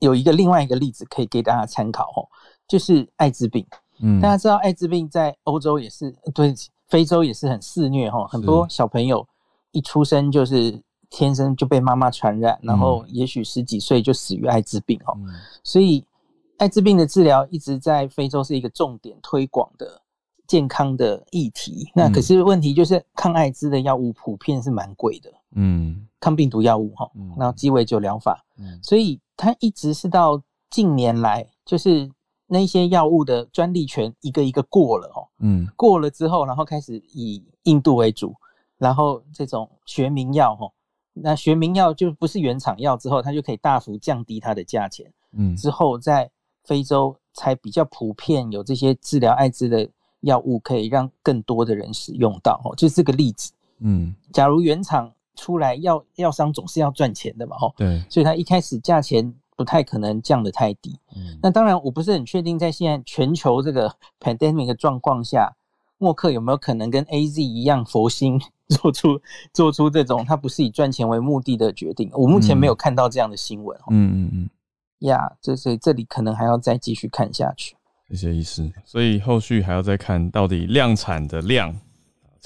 有一个另外一个例子可以给大家参考哦，就是艾滋病。嗯，大家知道艾滋病在欧洲也是对非洲也是很肆虐哈，很多小朋友一出生就是天生就被妈妈传染，然后也许十几岁就死于艾滋病哈。所以艾滋病的治疗一直在非洲是一个重点推广的健康的议题。那可是问题就是抗艾滋的药物普遍是蛮贵的。嗯。抗病毒药物哈，然后鸡尾酒疗法，嗯。所以它一直是到近年来，就是那些药物的专利权一个一个过了哦，嗯，过了之后，然后开始以印度为主，然后这种学名药哈，那学名药就不是原厂药之后，它就可以大幅降低它的价钱，嗯，之后在非洲才比较普遍有这些治疗艾滋的药物，可以让更多的人使用到哦，就是这个例子，嗯，假如原厂。出来药药商总是要赚钱的嘛，吼，对，所以他一开始价钱不太可能降得太低。嗯，那当然我不是很确定，在现在全球这个 pandemic 的状况下，默克有没有可能跟 A Z 一样佛心，做出做出这种他不是以赚钱为目的的决定？我目前没有看到这样的新闻。嗯嗯嗯，呀，这所以这里可能还要再继续看下去。谢谢医师。所以后续还要再看到底量产的量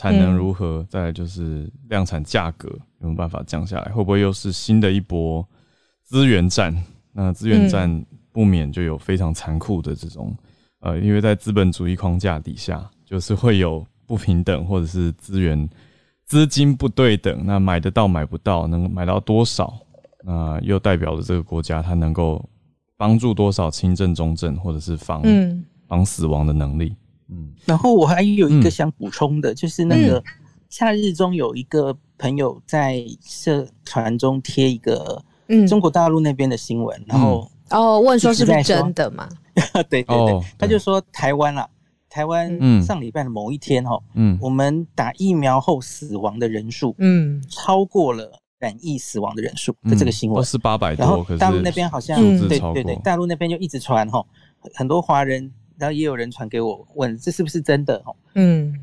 产能如何，再来就是量产价格有没有办法降下来，会不会又是新的一波资源战？那资源战不免就有非常残酷的这种，呃，因为在资本主义框架底下。就是会有不平等，或者是资源、资金不对等，那买得到买不到，能买到多少？那又代表着这个国家它能够帮助多少轻症、中症，或者是防防死亡的能力？嗯。然后我还有一个想补充的，就是那个夏日中有一个朋友在社团中贴一个中国大陆那边的新闻，然后哦问说是不是真的嘛？对对对，他就说台湾啊。台湾上礼拜的某一天，哦，嗯，我们打疫苗后死亡的人数，嗯，超过了染疫死亡的人数的这个新闻，是八百多。然后大陆那边好像，对对对，大陆那边就一直传，哈，很多华人，然后也有人传给我问，这是不是真的？哦，嗯，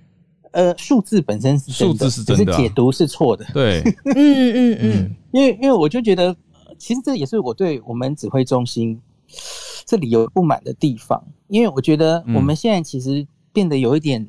呃，数字本身是数字是真的，是解读是错的。对，嗯嗯 嗯，因为因为我就觉得，其实这也是我对我们指挥中心。这里有不满的地方，因为我觉得我们现在其实变得有一点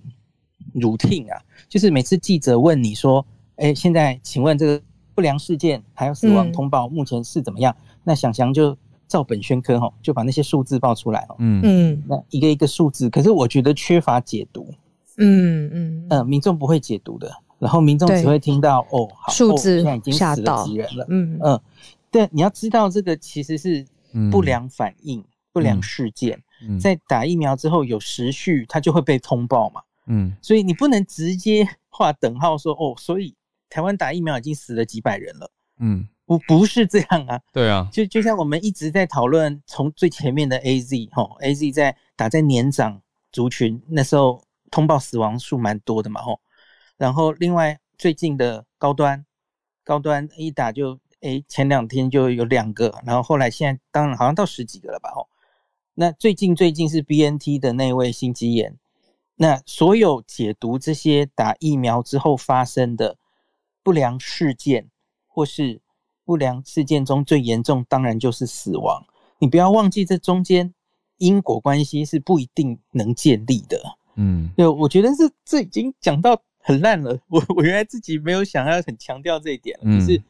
routine 啊，就是每次记者问你说：“哎，现在请问这个不良事件还有死亡通报目前是怎么样？”那想想就照本宣科哈，就把那些数字报出来哦。嗯嗯，那一个一个数字，可是我觉得缺乏解读。嗯嗯嗯，民众不会解读的，然后民众只会听到哦，数字现在已经死了几人了。嗯嗯，对，你要知道这个其实是不良反应。不良事件在打疫苗之后有时序，它就会被通报嘛。嗯，所以你不能直接画等号说哦，所以台湾打疫苗已经死了几百人了。嗯，不不是这样啊。对啊，就就像我们一直在讨论，从最前面的 A Z 吼，A Z 在打在年长族群那时候通报死亡数蛮多的嘛吼。然后另外最近的高端，高端一打就哎前两天就有两个，然后后来现在当然好像到十几个了吧吼。那最近最近是 B N T 的那位心肌炎，那所有解读这些打疫苗之后发生的不良事件，或是不良事件中最严重，当然就是死亡。你不要忘记这中间因果关系是不一定能建立的。嗯，对，我觉得是这已经讲到很烂了。我我原来自己没有想要很强调这一点，就是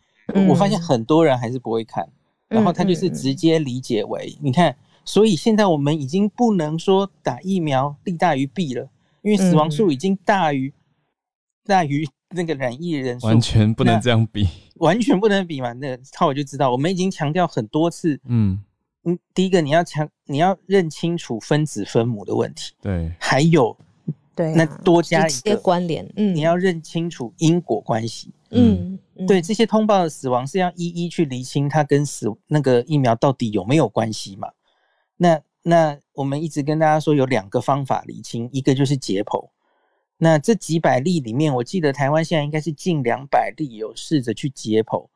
我发现很多人还是不会看，然后他就是直接理解为你看。所以现在我们已经不能说打疫苗利大于弊了，因为死亡数已经大于大于那个染疫人数，完全不能这样比，完全不能比嘛。那那我就知道，我们已经强调很多次，嗯嗯，第一个你要强，你要认清楚分子分母的问题，对，还有对，那多加一些关联，嗯，你要认清楚因果关系，嗯，对，这些通报的死亡是要一一去厘清它跟死那个疫苗到底有没有关系嘛。那那我们一直跟大家说有两个方法厘清，一个就是解剖。那这几百例里面，我记得台湾现在应该是近两百例有试着去解剖。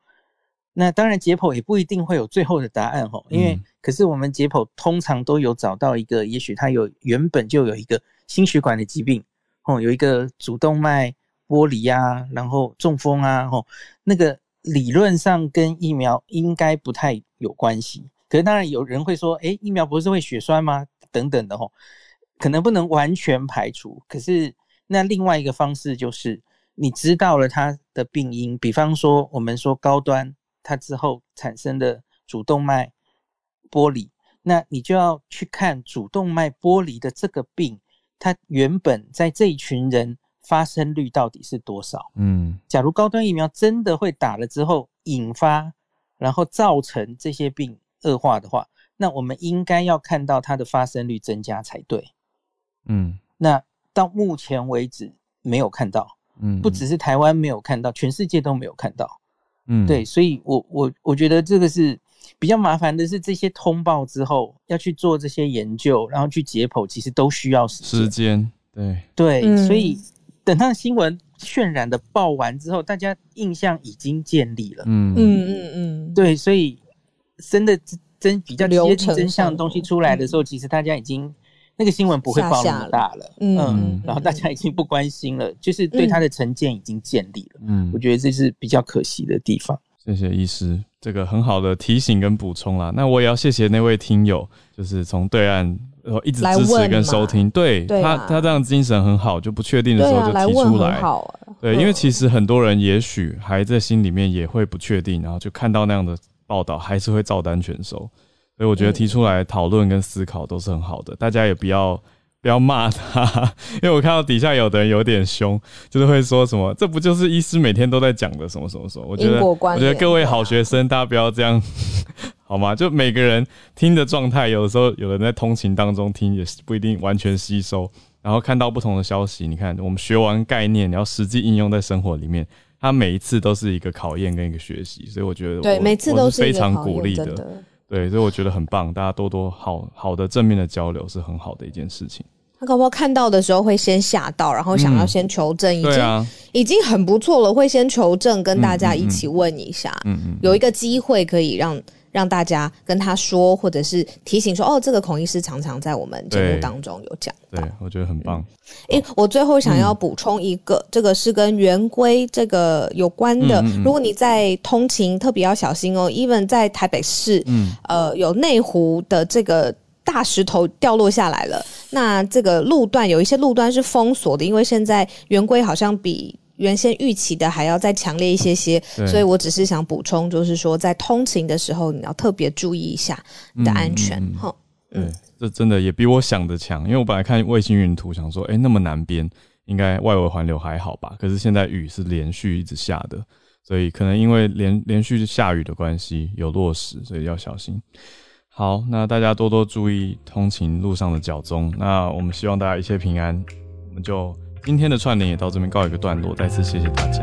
那当然解剖也不一定会有最后的答案哈，因为可是我们解剖通常都有找到一个，也许他有原本就有一个心血管的疾病哦，有一个主动脉剥离啊，然后中风啊，吼，那个理论上跟疫苗应该不太有关系。可是当然有人会说，哎，疫苗不是会血栓吗？等等的吼，可能不能完全排除。可是那另外一个方式就是，你知道了它的病因，比方说我们说高端它之后产生的主动脉剥离，那你就要去看主动脉剥离的这个病，它原本在这一群人发生率到底是多少？嗯，假如高端疫苗真的会打了之后引发，然后造成这些病。恶化的话，那我们应该要看到它的发生率增加才对。嗯，那到目前为止没有看到。嗯，不只是台湾没有看到，全世界都没有看到。嗯，对，所以我我我觉得这个是比较麻烦的，是这些通报之后要去做这些研究，然后去解剖，其实都需要时间。对对，所以等到新闻渲染的报完之后，大家印象已经建立了。嗯嗯嗯嗯，对，所以。真的真比较接近真相的东西出来的时候，其实大家已经那个新闻不会报那么大了，嗯，然后大家已经不关心了，就是对他的成见已经建立了，嗯，我觉得这是比较可惜的地方。谢谢医师，这个很好的提醒跟补充啦。那我也要谢谢那位听友，就是从对岸然后一直支持跟收听，对他他这样精神很好，就不确定的时候就提出来，对，因为其实很多人也许还在心里面也会不确定，然后就看到那样的报道，还是会照单全收。所以我觉得提出来讨论跟思考都是很好的，大家也不要不要骂他，因为我看到底下有的人有点凶，就是会说什么这不就是医师每天都在讲的什么什么什么？我觉得我觉得各位好学生，大家不要这样 好吗？就每个人听的状态，有的时候有人在通勤当中听也不一定完全吸收，然后看到不同的消息，你看我们学完概念，然后实际应用在生活里面，它每一次都是一个考验跟一个学习，所以我觉得对每次都是非常鼓励的。对，所以我觉得很棒，大家多多好好的正面的交流是很好的一件事情。他搞不好看到的时候会先吓到，然后想要先求证，已经已经很不错了，会先求证，跟大家一起问一下，嗯嗯，有一个机会可以让。让大家跟他说，或者是提醒说，哦，这个孔医师常常在我们节目当中有讲到，对我觉得很棒。诶，我最后想要补充一个，这个是跟圆规这个有关的。如果你在通勤，特别要小心哦。even 在台北市，嗯，呃，有内湖的这个大石头掉落下来了，那这个路段有一些路段是封锁的，因为现在圆规好像比。原先预期的还要再强烈一些些，所以我只是想补充，就是说在通勤的时候，你要特别注意一下你的安全。哈，嗯，这真的也比我想的强，因为我本来看卫星云图，想说，哎，那么南边应该外围环流还好吧？可是现在雨是连续一直下的，所以可能因为连连续下雨的关系有落石，所以要小心。好，那大家多多注意通勤路上的脚踪。那我们希望大家一切平安，我们就。今天的串联也到这边告一个段落，再次谢谢大家，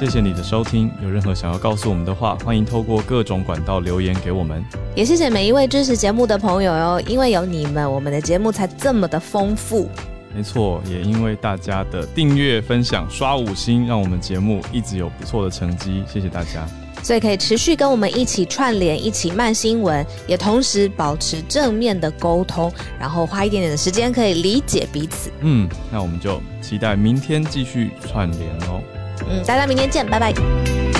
谢谢你的收听。有任何想要告诉我们的话，欢迎透过各种管道留言给我们。也谢谢每一位支持节目的朋友哟，因为有你们，我们的节目才这么的丰富。没错，也因为大家的订阅、分享、刷五星，让我们节目一直有不错的成绩。谢谢大家。所以可以持续跟我们一起串联，一起慢新闻，也同时保持正面的沟通，然后花一点点的时间可以理解彼此。嗯，那我们就期待明天继续串联哦。嗯，大家明天见，拜拜。